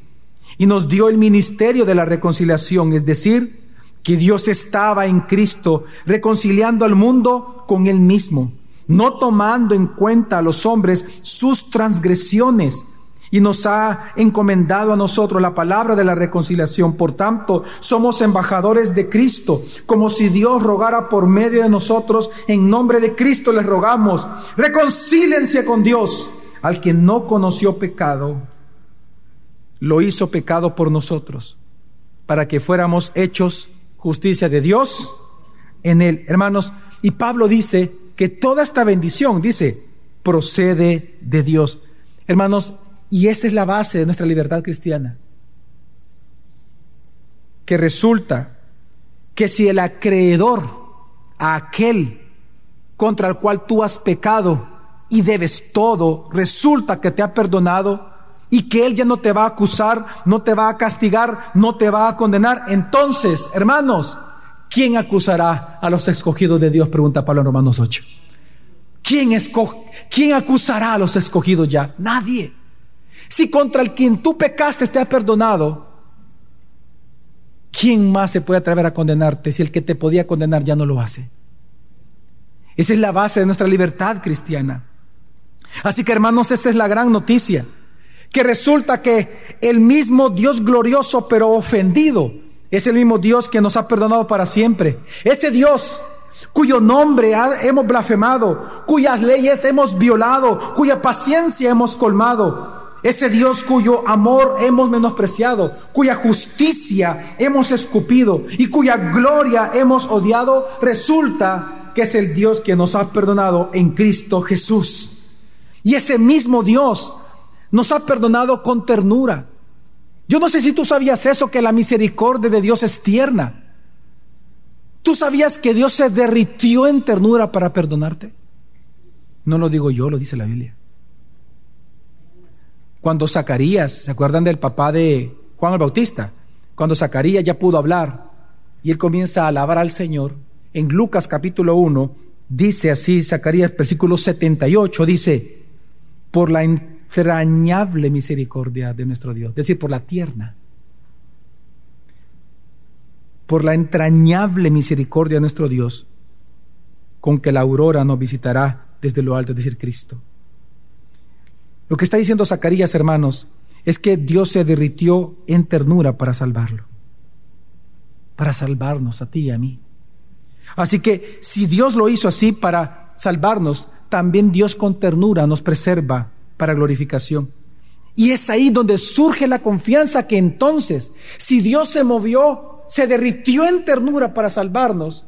y nos dio el ministerio de la reconciliación, es decir, que Dios estaba en Cristo reconciliando al mundo con Él mismo, no tomando en cuenta a los hombres sus transgresiones y nos ha encomendado a nosotros la palabra de la reconciliación. Por tanto, somos embajadores de Cristo, como si Dios rogara por medio de nosotros. En nombre de Cristo les rogamos, reconcílense con Dios. Al que no conoció pecado, lo hizo pecado por nosotros, para que fuéramos hechos justicia de Dios en él. Hermanos, y Pablo dice que toda esta bendición, dice, procede de Dios. Hermanos, y esa es la base de nuestra libertad cristiana. Que resulta que si el acreedor a aquel contra el cual tú has pecado y debes todo, resulta que te ha perdonado y que Él ya no te va a acusar, no te va a castigar, no te va a condenar, entonces, hermanos, ¿quién acusará a los escogidos de Dios? Pregunta Pablo en Romanos 8. ¿Quién, ¿Quién acusará a los escogidos ya? Nadie. Si contra el quien tú pecaste te ha perdonado, ¿quién más se puede atrever a condenarte si el que te podía condenar ya no lo hace? Esa es la base de nuestra libertad cristiana. Así que hermanos, esta es la gran noticia, que resulta que el mismo Dios glorioso pero ofendido es el mismo Dios que nos ha perdonado para siempre. Ese Dios cuyo nombre hemos blasfemado, cuyas leyes hemos violado, cuya paciencia hemos colmado, ese Dios cuyo amor hemos menospreciado, cuya justicia hemos escupido y cuya gloria hemos odiado, resulta que es el Dios que nos ha perdonado en Cristo Jesús. Y ese mismo Dios nos ha perdonado con ternura. Yo no sé si tú sabías eso, que la misericordia de Dios es tierna. ¿Tú sabías que Dios se derritió en ternura para perdonarte? No lo digo yo, lo dice la Biblia. Cuando Zacarías, ¿se acuerdan del papá de Juan el Bautista? Cuando Zacarías ya pudo hablar y él comienza a alabar al Señor, en Lucas capítulo 1, dice así, Zacarías versículo 78, dice, por la misericordia de nuestro Dios, es decir, por la tierna, por la entrañable misericordia de nuestro Dios, con que la aurora nos visitará desde lo alto, es decir, Cristo. Lo que está diciendo Zacarías, hermanos, es que Dios se derritió en ternura para salvarlo, para salvarnos a ti y a mí. Así que si Dios lo hizo así para salvarnos, también Dios con ternura nos preserva para glorificación. Y es ahí donde surge la confianza que entonces, si Dios se movió, se derritió en ternura para salvarnos,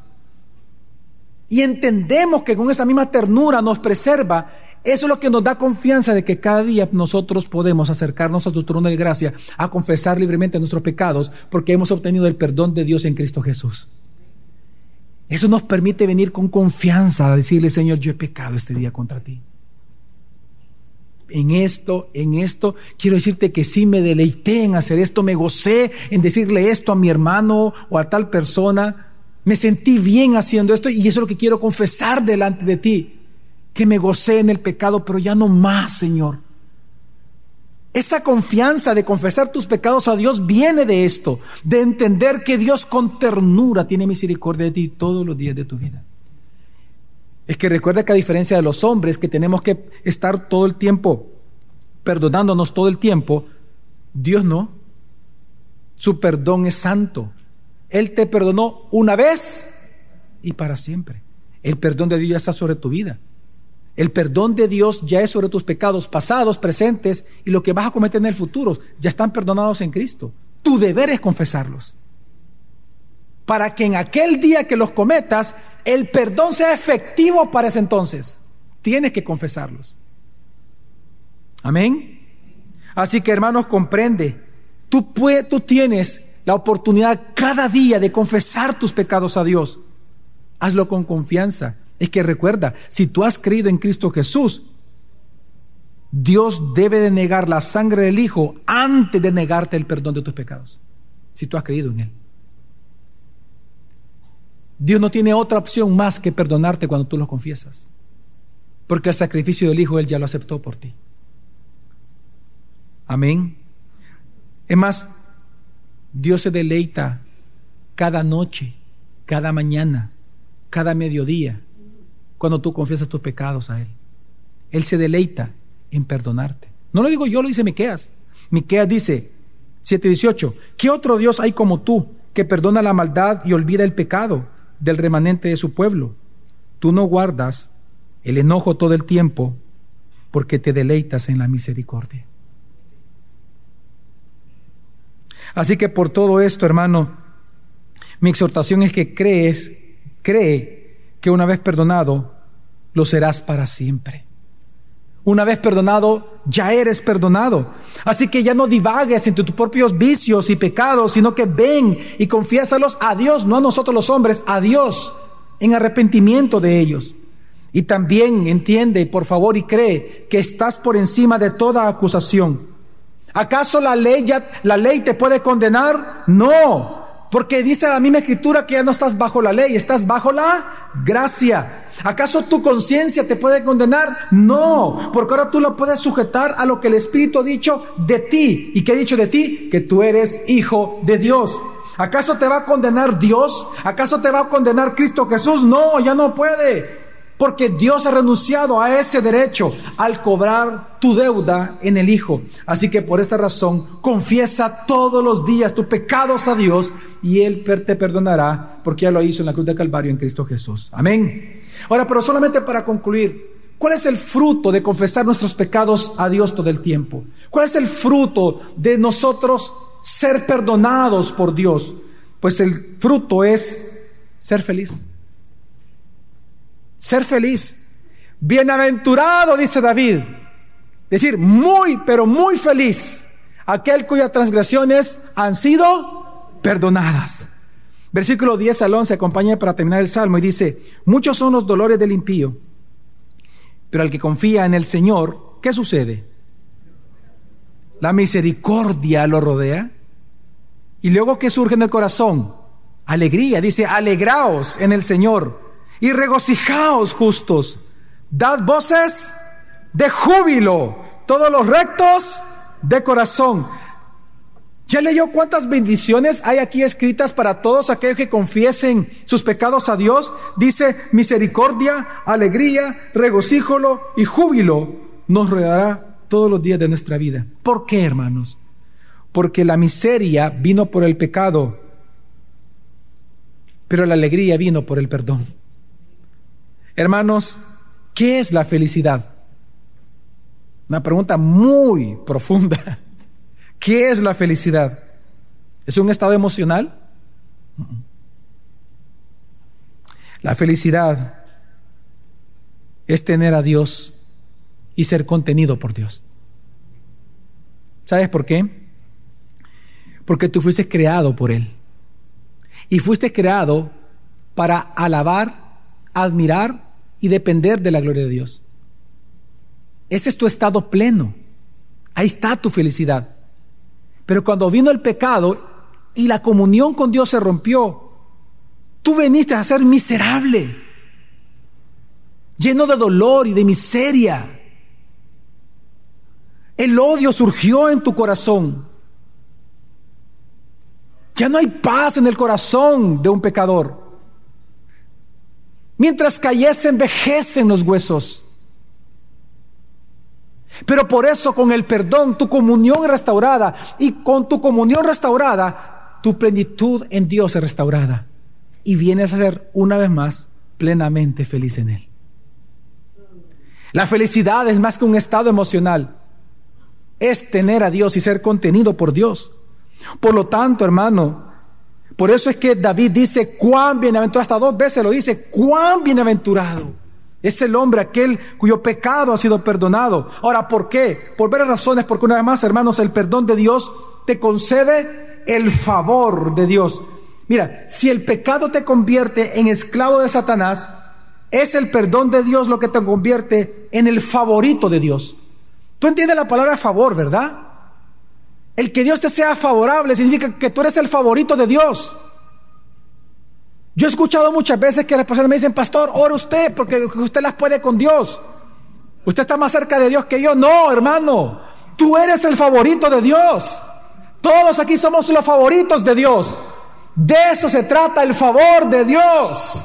y entendemos que con esa misma ternura nos preserva, eso es lo que nos da confianza de que cada día nosotros podemos acercarnos a su trono de gracia a confesar libremente nuestros pecados porque hemos obtenido el perdón de Dios en Cristo Jesús. Eso nos permite venir con confianza a decirle, Señor, yo he pecado este día contra ti. En esto, en esto, quiero decirte que sí me deleité en hacer esto, me gocé en decirle esto a mi hermano o a tal persona. Me sentí bien haciendo esto y eso es lo que quiero confesar delante de ti que me gocé en el pecado, pero ya no más, Señor. Esa confianza de confesar tus pecados a Dios viene de esto, de entender que Dios con ternura tiene misericordia de ti todos los días de tu vida. Es que recuerda que a diferencia de los hombres que tenemos que estar todo el tiempo perdonándonos todo el tiempo, Dios no. Su perdón es santo. Él te perdonó una vez y para siempre. El perdón de Dios ya está sobre tu vida. El perdón de Dios ya es sobre tus pecados pasados, presentes y lo que vas a cometer en el futuro. Ya están perdonados en Cristo. Tu deber es confesarlos. Para que en aquel día que los cometas, el perdón sea efectivo para ese entonces. Tienes que confesarlos. Amén. Así que hermanos, comprende. Tú, tú tienes la oportunidad cada día de confesar tus pecados a Dios. Hazlo con confianza es que recuerda, si tú has creído en Cristo Jesús, Dios debe de negar la sangre del Hijo antes de negarte el perdón de tus pecados. Si tú has creído en Él. Dios no tiene otra opción más que perdonarte cuando tú lo confiesas. Porque el sacrificio del Hijo Él ya lo aceptó por ti. Amén. Es más, Dios se deleita cada noche, cada mañana, cada mediodía cuando tú confiesas tus pecados a Él. Él se deleita en perdonarte. No lo digo yo, lo dice Miqueas. Miqueas dice 7:18, ¿qué otro Dios hay como tú que perdona la maldad y olvida el pecado del remanente de su pueblo? Tú no guardas el enojo todo el tiempo porque te deleitas en la misericordia. Así que por todo esto, hermano, mi exhortación es que crees, cree que una vez perdonado, lo serás para siempre. Una vez perdonado, ya eres perdonado. Así que ya no divagues entre tus propios vicios y pecados, sino que ven y confiésalos a Dios, no a nosotros los hombres, a Dios, en arrepentimiento de ellos. Y también entiende, por favor, y cree que estás por encima de toda acusación. ¿Acaso la ley, ya, la ley te puede condenar? No, porque dice la misma escritura que ya no estás bajo la ley, estás bajo la gracia. ¿Acaso tu conciencia te puede condenar? No, porque ahora tú lo puedes sujetar a lo que el Espíritu ha dicho de ti. ¿Y qué ha dicho de ti? Que tú eres hijo de Dios. ¿Acaso te va a condenar Dios? ¿Acaso te va a condenar Cristo Jesús? No, ya no puede. Porque Dios ha renunciado a ese derecho al cobrar tu deuda en el Hijo. Así que por esta razón, confiesa todos los días tus pecados a Dios y Él te perdonará porque ya lo hizo en la cruz de Calvario en Cristo Jesús. Amén. Ahora, pero solamente para concluir, ¿cuál es el fruto de confesar nuestros pecados a Dios todo el tiempo? ¿Cuál es el fruto de nosotros ser perdonados por Dios? Pues el fruto es ser feliz. Ser feliz. Bienaventurado, dice David. Decir, muy, pero muy feliz. Aquel cuyas transgresiones han sido perdonadas. Versículo 10 al 11, acompaña para terminar el salmo y dice, muchos son los dolores del impío, pero al que confía en el Señor, ¿qué sucede? La misericordia lo rodea. Y luego, ¿qué surge en el corazón? Alegría, dice, alegraos en el Señor y regocijaos justos. Dad voces de júbilo, todos los rectos de corazón. ¿Ya leyó cuántas bendiciones hay aquí escritas para todos aquellos que confiesen sus pecados a Dios? Dice misericordia, alegría, regocíjolo y júbilo nos rodeará todos los días de nuestra vida. ¿Por qué, hermanos? Porque la miseria vino por el pecado, pero la alegría vino por el perdón. Hermanos, ¿qué es la felicidad? Una pregunta muy profunda. ¿Qué es la felicidad? ¿Es un estado emocional? La felicidad es tener a Dios y ser contenido por Dios. ¿Sabes por qué? Porque tú fuiste creado por Él. Y fuiste creado para alabar, admirar y depender de la gloria de Dios. Ese es tu estado pleno. Ahí está tu felicidad. Pero cuando vino el pecado y la comunión con Dios se rompió, tú veniste a ser miserable, lleno de dolor y de miseria. El odio surgió en tu corazón. Ya no hay paz en el corazón de un pecador. Mientras cayese, envejecen los huesos. Pero por eso con el perdón, tu comunión es restaurada y con tu comunión restaurada, tu plenitud en Dios es restaurada y vienes a ser una vez más plenamente feliz en Él. La felicidad es más que un estado emocional, es tener a Dios y ser contenido por Dios. Por lo tanto, hermano, por eso es que David dice cuán bienaventurado, hasta dos veces lo dice, cuán bienaventurado. Es el hombre aquel cuyo pecado ha sido perdonado. Ahora, ¿por qué? Por varias razones, porque una vez más, hermanos, el perdón de Dios te concede el favor de Dios. Mira, si el pecado te convierte en esclavo de Satanás, es el perdón de Dios lo que te convierte en el favorito de Dios. Tú entiendes la palabra favor, ¿verdad? El que Dios te sea favorable significa que tú eres el favorito de Dios. Yo he escuchado muchas veces que las personas me dicen, pastor, ore usted porque usted las puede con Dios. Usted está más cerca de Dios que yo. No, hermano, tú eres el favorito de Dios. Todos aquí somos los favoritos de Dios. De eso se trata el favor de Dios.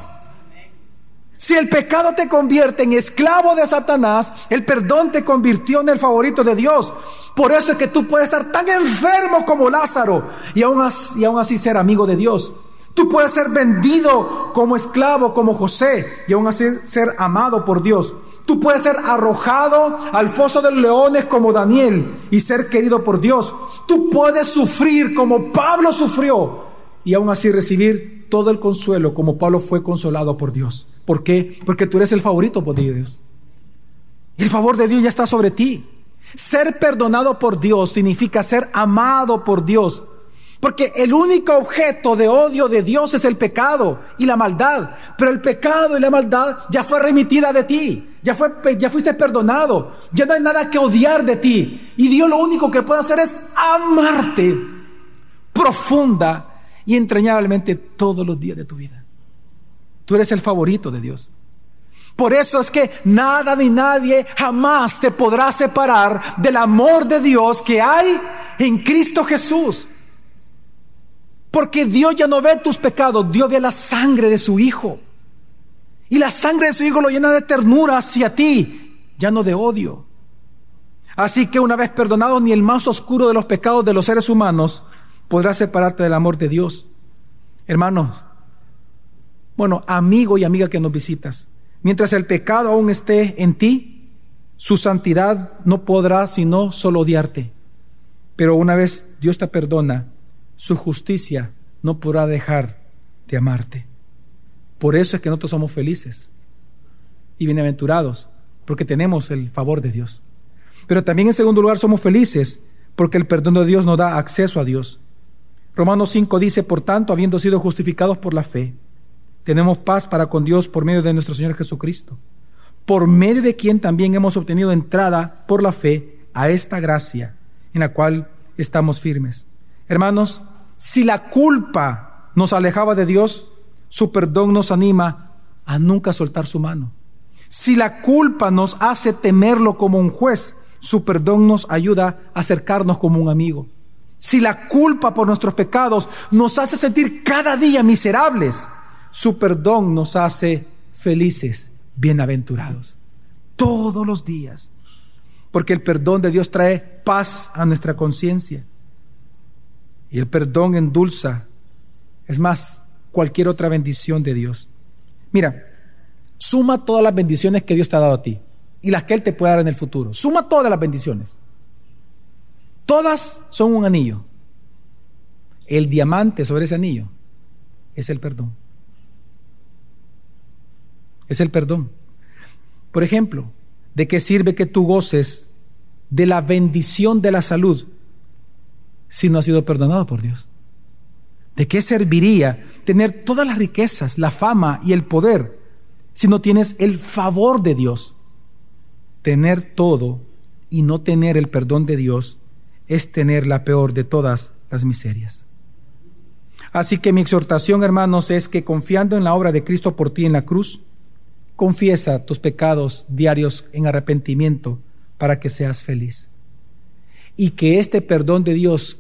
Si el pecado te convierte en esclavo de Satanás, el perdón te convirtió en el favorito de Dios. Por eso es que tú puedes estar tan enfermo como Lázaro y aún así, y aún así ser amigo de Dios. Tú puedes ser vendido como esclavo, como José, y aún así ser amado por Dios. Tú puedes ser arrojado al foso de los leones como Daniel y ser querido por Dios. Tú puedes sufrir como Pablo sufrió y aún así recibir todo el consuelo como Pablo fue consolado por Dios. ¿Por qué? Porque tú eres el favorito por Dios. El favor de Dios ya está sobre ti. Ser perdonado por Dios significa ser amado por Dios. Porque el único objeto de odio de Dios es el pecado y la maldad. Pero el pecado y la maldad ya fue remitida de ti. Ya, fue, ya fuiste perdonado. Ya no hay nada que odiar de ti. Y Dios lo único que puede hacer es amarte profunda y entrañablemente todos los días de tu vida. Tú eres el favorito de Dios. Por eso es que nada ni nadie jamás te podrá separar del amor de Dios que hay en Cristo Jesús. Porque Dios ya no ve tus pecados, Dios ve la sangre de su Hijo. Y la sangre de su Hijo lo llena de ternura hacia ti, ya no de odio. Así que una vez perdonado, ni el más oscuro de los pecados de los seres humanos podrá separarte del amor de Dios. Hermanos, bueno, amigo y amiga que nos visitas, mientras el pecado aún esté en ti, su santidad no podrá sino solo odiarte. Pero una vez Dios te perdona, su justicia no podrá dejar de amarte. Por eso es que nosotros somos felices y bienaventurados, porque tenemos el favor de Dios. Pero también en segundo lugar somos felices porque el perdón de Dios nos da acceso a Dios. Romanos 5 dice, por tanto, habiendo sido justificados por la fe, tenemos paz para con Dios por medio de nuestro Señor Jesucristo, por medio de quien también hemos obtenido entrada por la fe a esta gracia en la cual estamos firmes. Hermanos, si la culpa nos alejaba de Dios, su perdón nos anima a nunca soltar su mano. Si la culpa nos hace temerlo como un juez, su perdón nos ayuda a acercarnos como un amigo. Si la culpa por nuestros pecados nos hace sentir cada día miserables, su perdón nos hace felices, bienaventurados, todos los días. Porque el perdón de Dios trae paz a nuestra conciencia. Y el perdón endulza, es más, cualquier otra bendición de Dios. Mira, suma todas las bendiciones que Dios te ha dado a ti y las que Él te puede dar en el futuro. Suma todas las bendiciones. Todas son un anillo. El diamante sobre ese anillo es el perdón. Es el perdón. Por ejemplo, ¿de qué sirve que tú goces de la bendición de la salud si no has sido perdonado por Dios? ¿De qué serviría tener todas las riquezas, la fama y el poder si no tienes el favor de Dios? Tener todo y no tener el perdón de Dios es tener la peor de todas las miserias. Así que mi exhortación, hermanos, es que confiando en la obra de Cristo por ti en la cruz, confiesa tus pecados diarios en arrepentimiento para que seas feliz. Y que este perdón de Dios,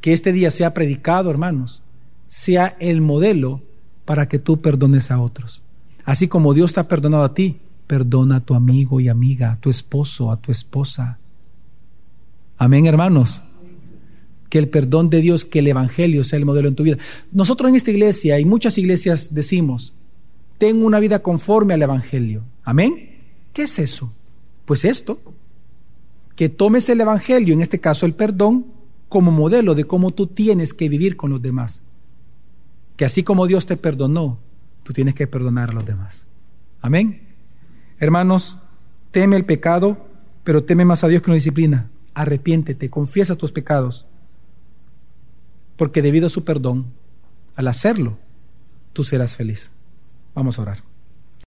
que este día sea predicado, hermanos, sea el modelo para que tú perdones a otros. Así como Dios te ha perdonado a ti, perdona a tu amigo y amiga, a tu esposo, a tu esposa. Amén, hermanos. Que el perdón de Dios, que el Evangelio sea el modelo en tu vida. Nosotros en esta iglesia y muchas iglesias decimos, tengo una vida conforme al Evangelio. Amén. ¿Qué es eso? Pues esto, que tomes el Evangelio, en este caso el perdón, como modelo de cómo tú tienes que vivir con los demás. Que así como Dios te perdonó, tú tienes que perdonar a los demás. Amén. Hermanos, teme el pecado, pero teme más a Dios que una disciplina arrepiéntete, confiesa tus pecados, porque debido a su perdón, al hacerlo, tú serás feliz. Vamos a orar.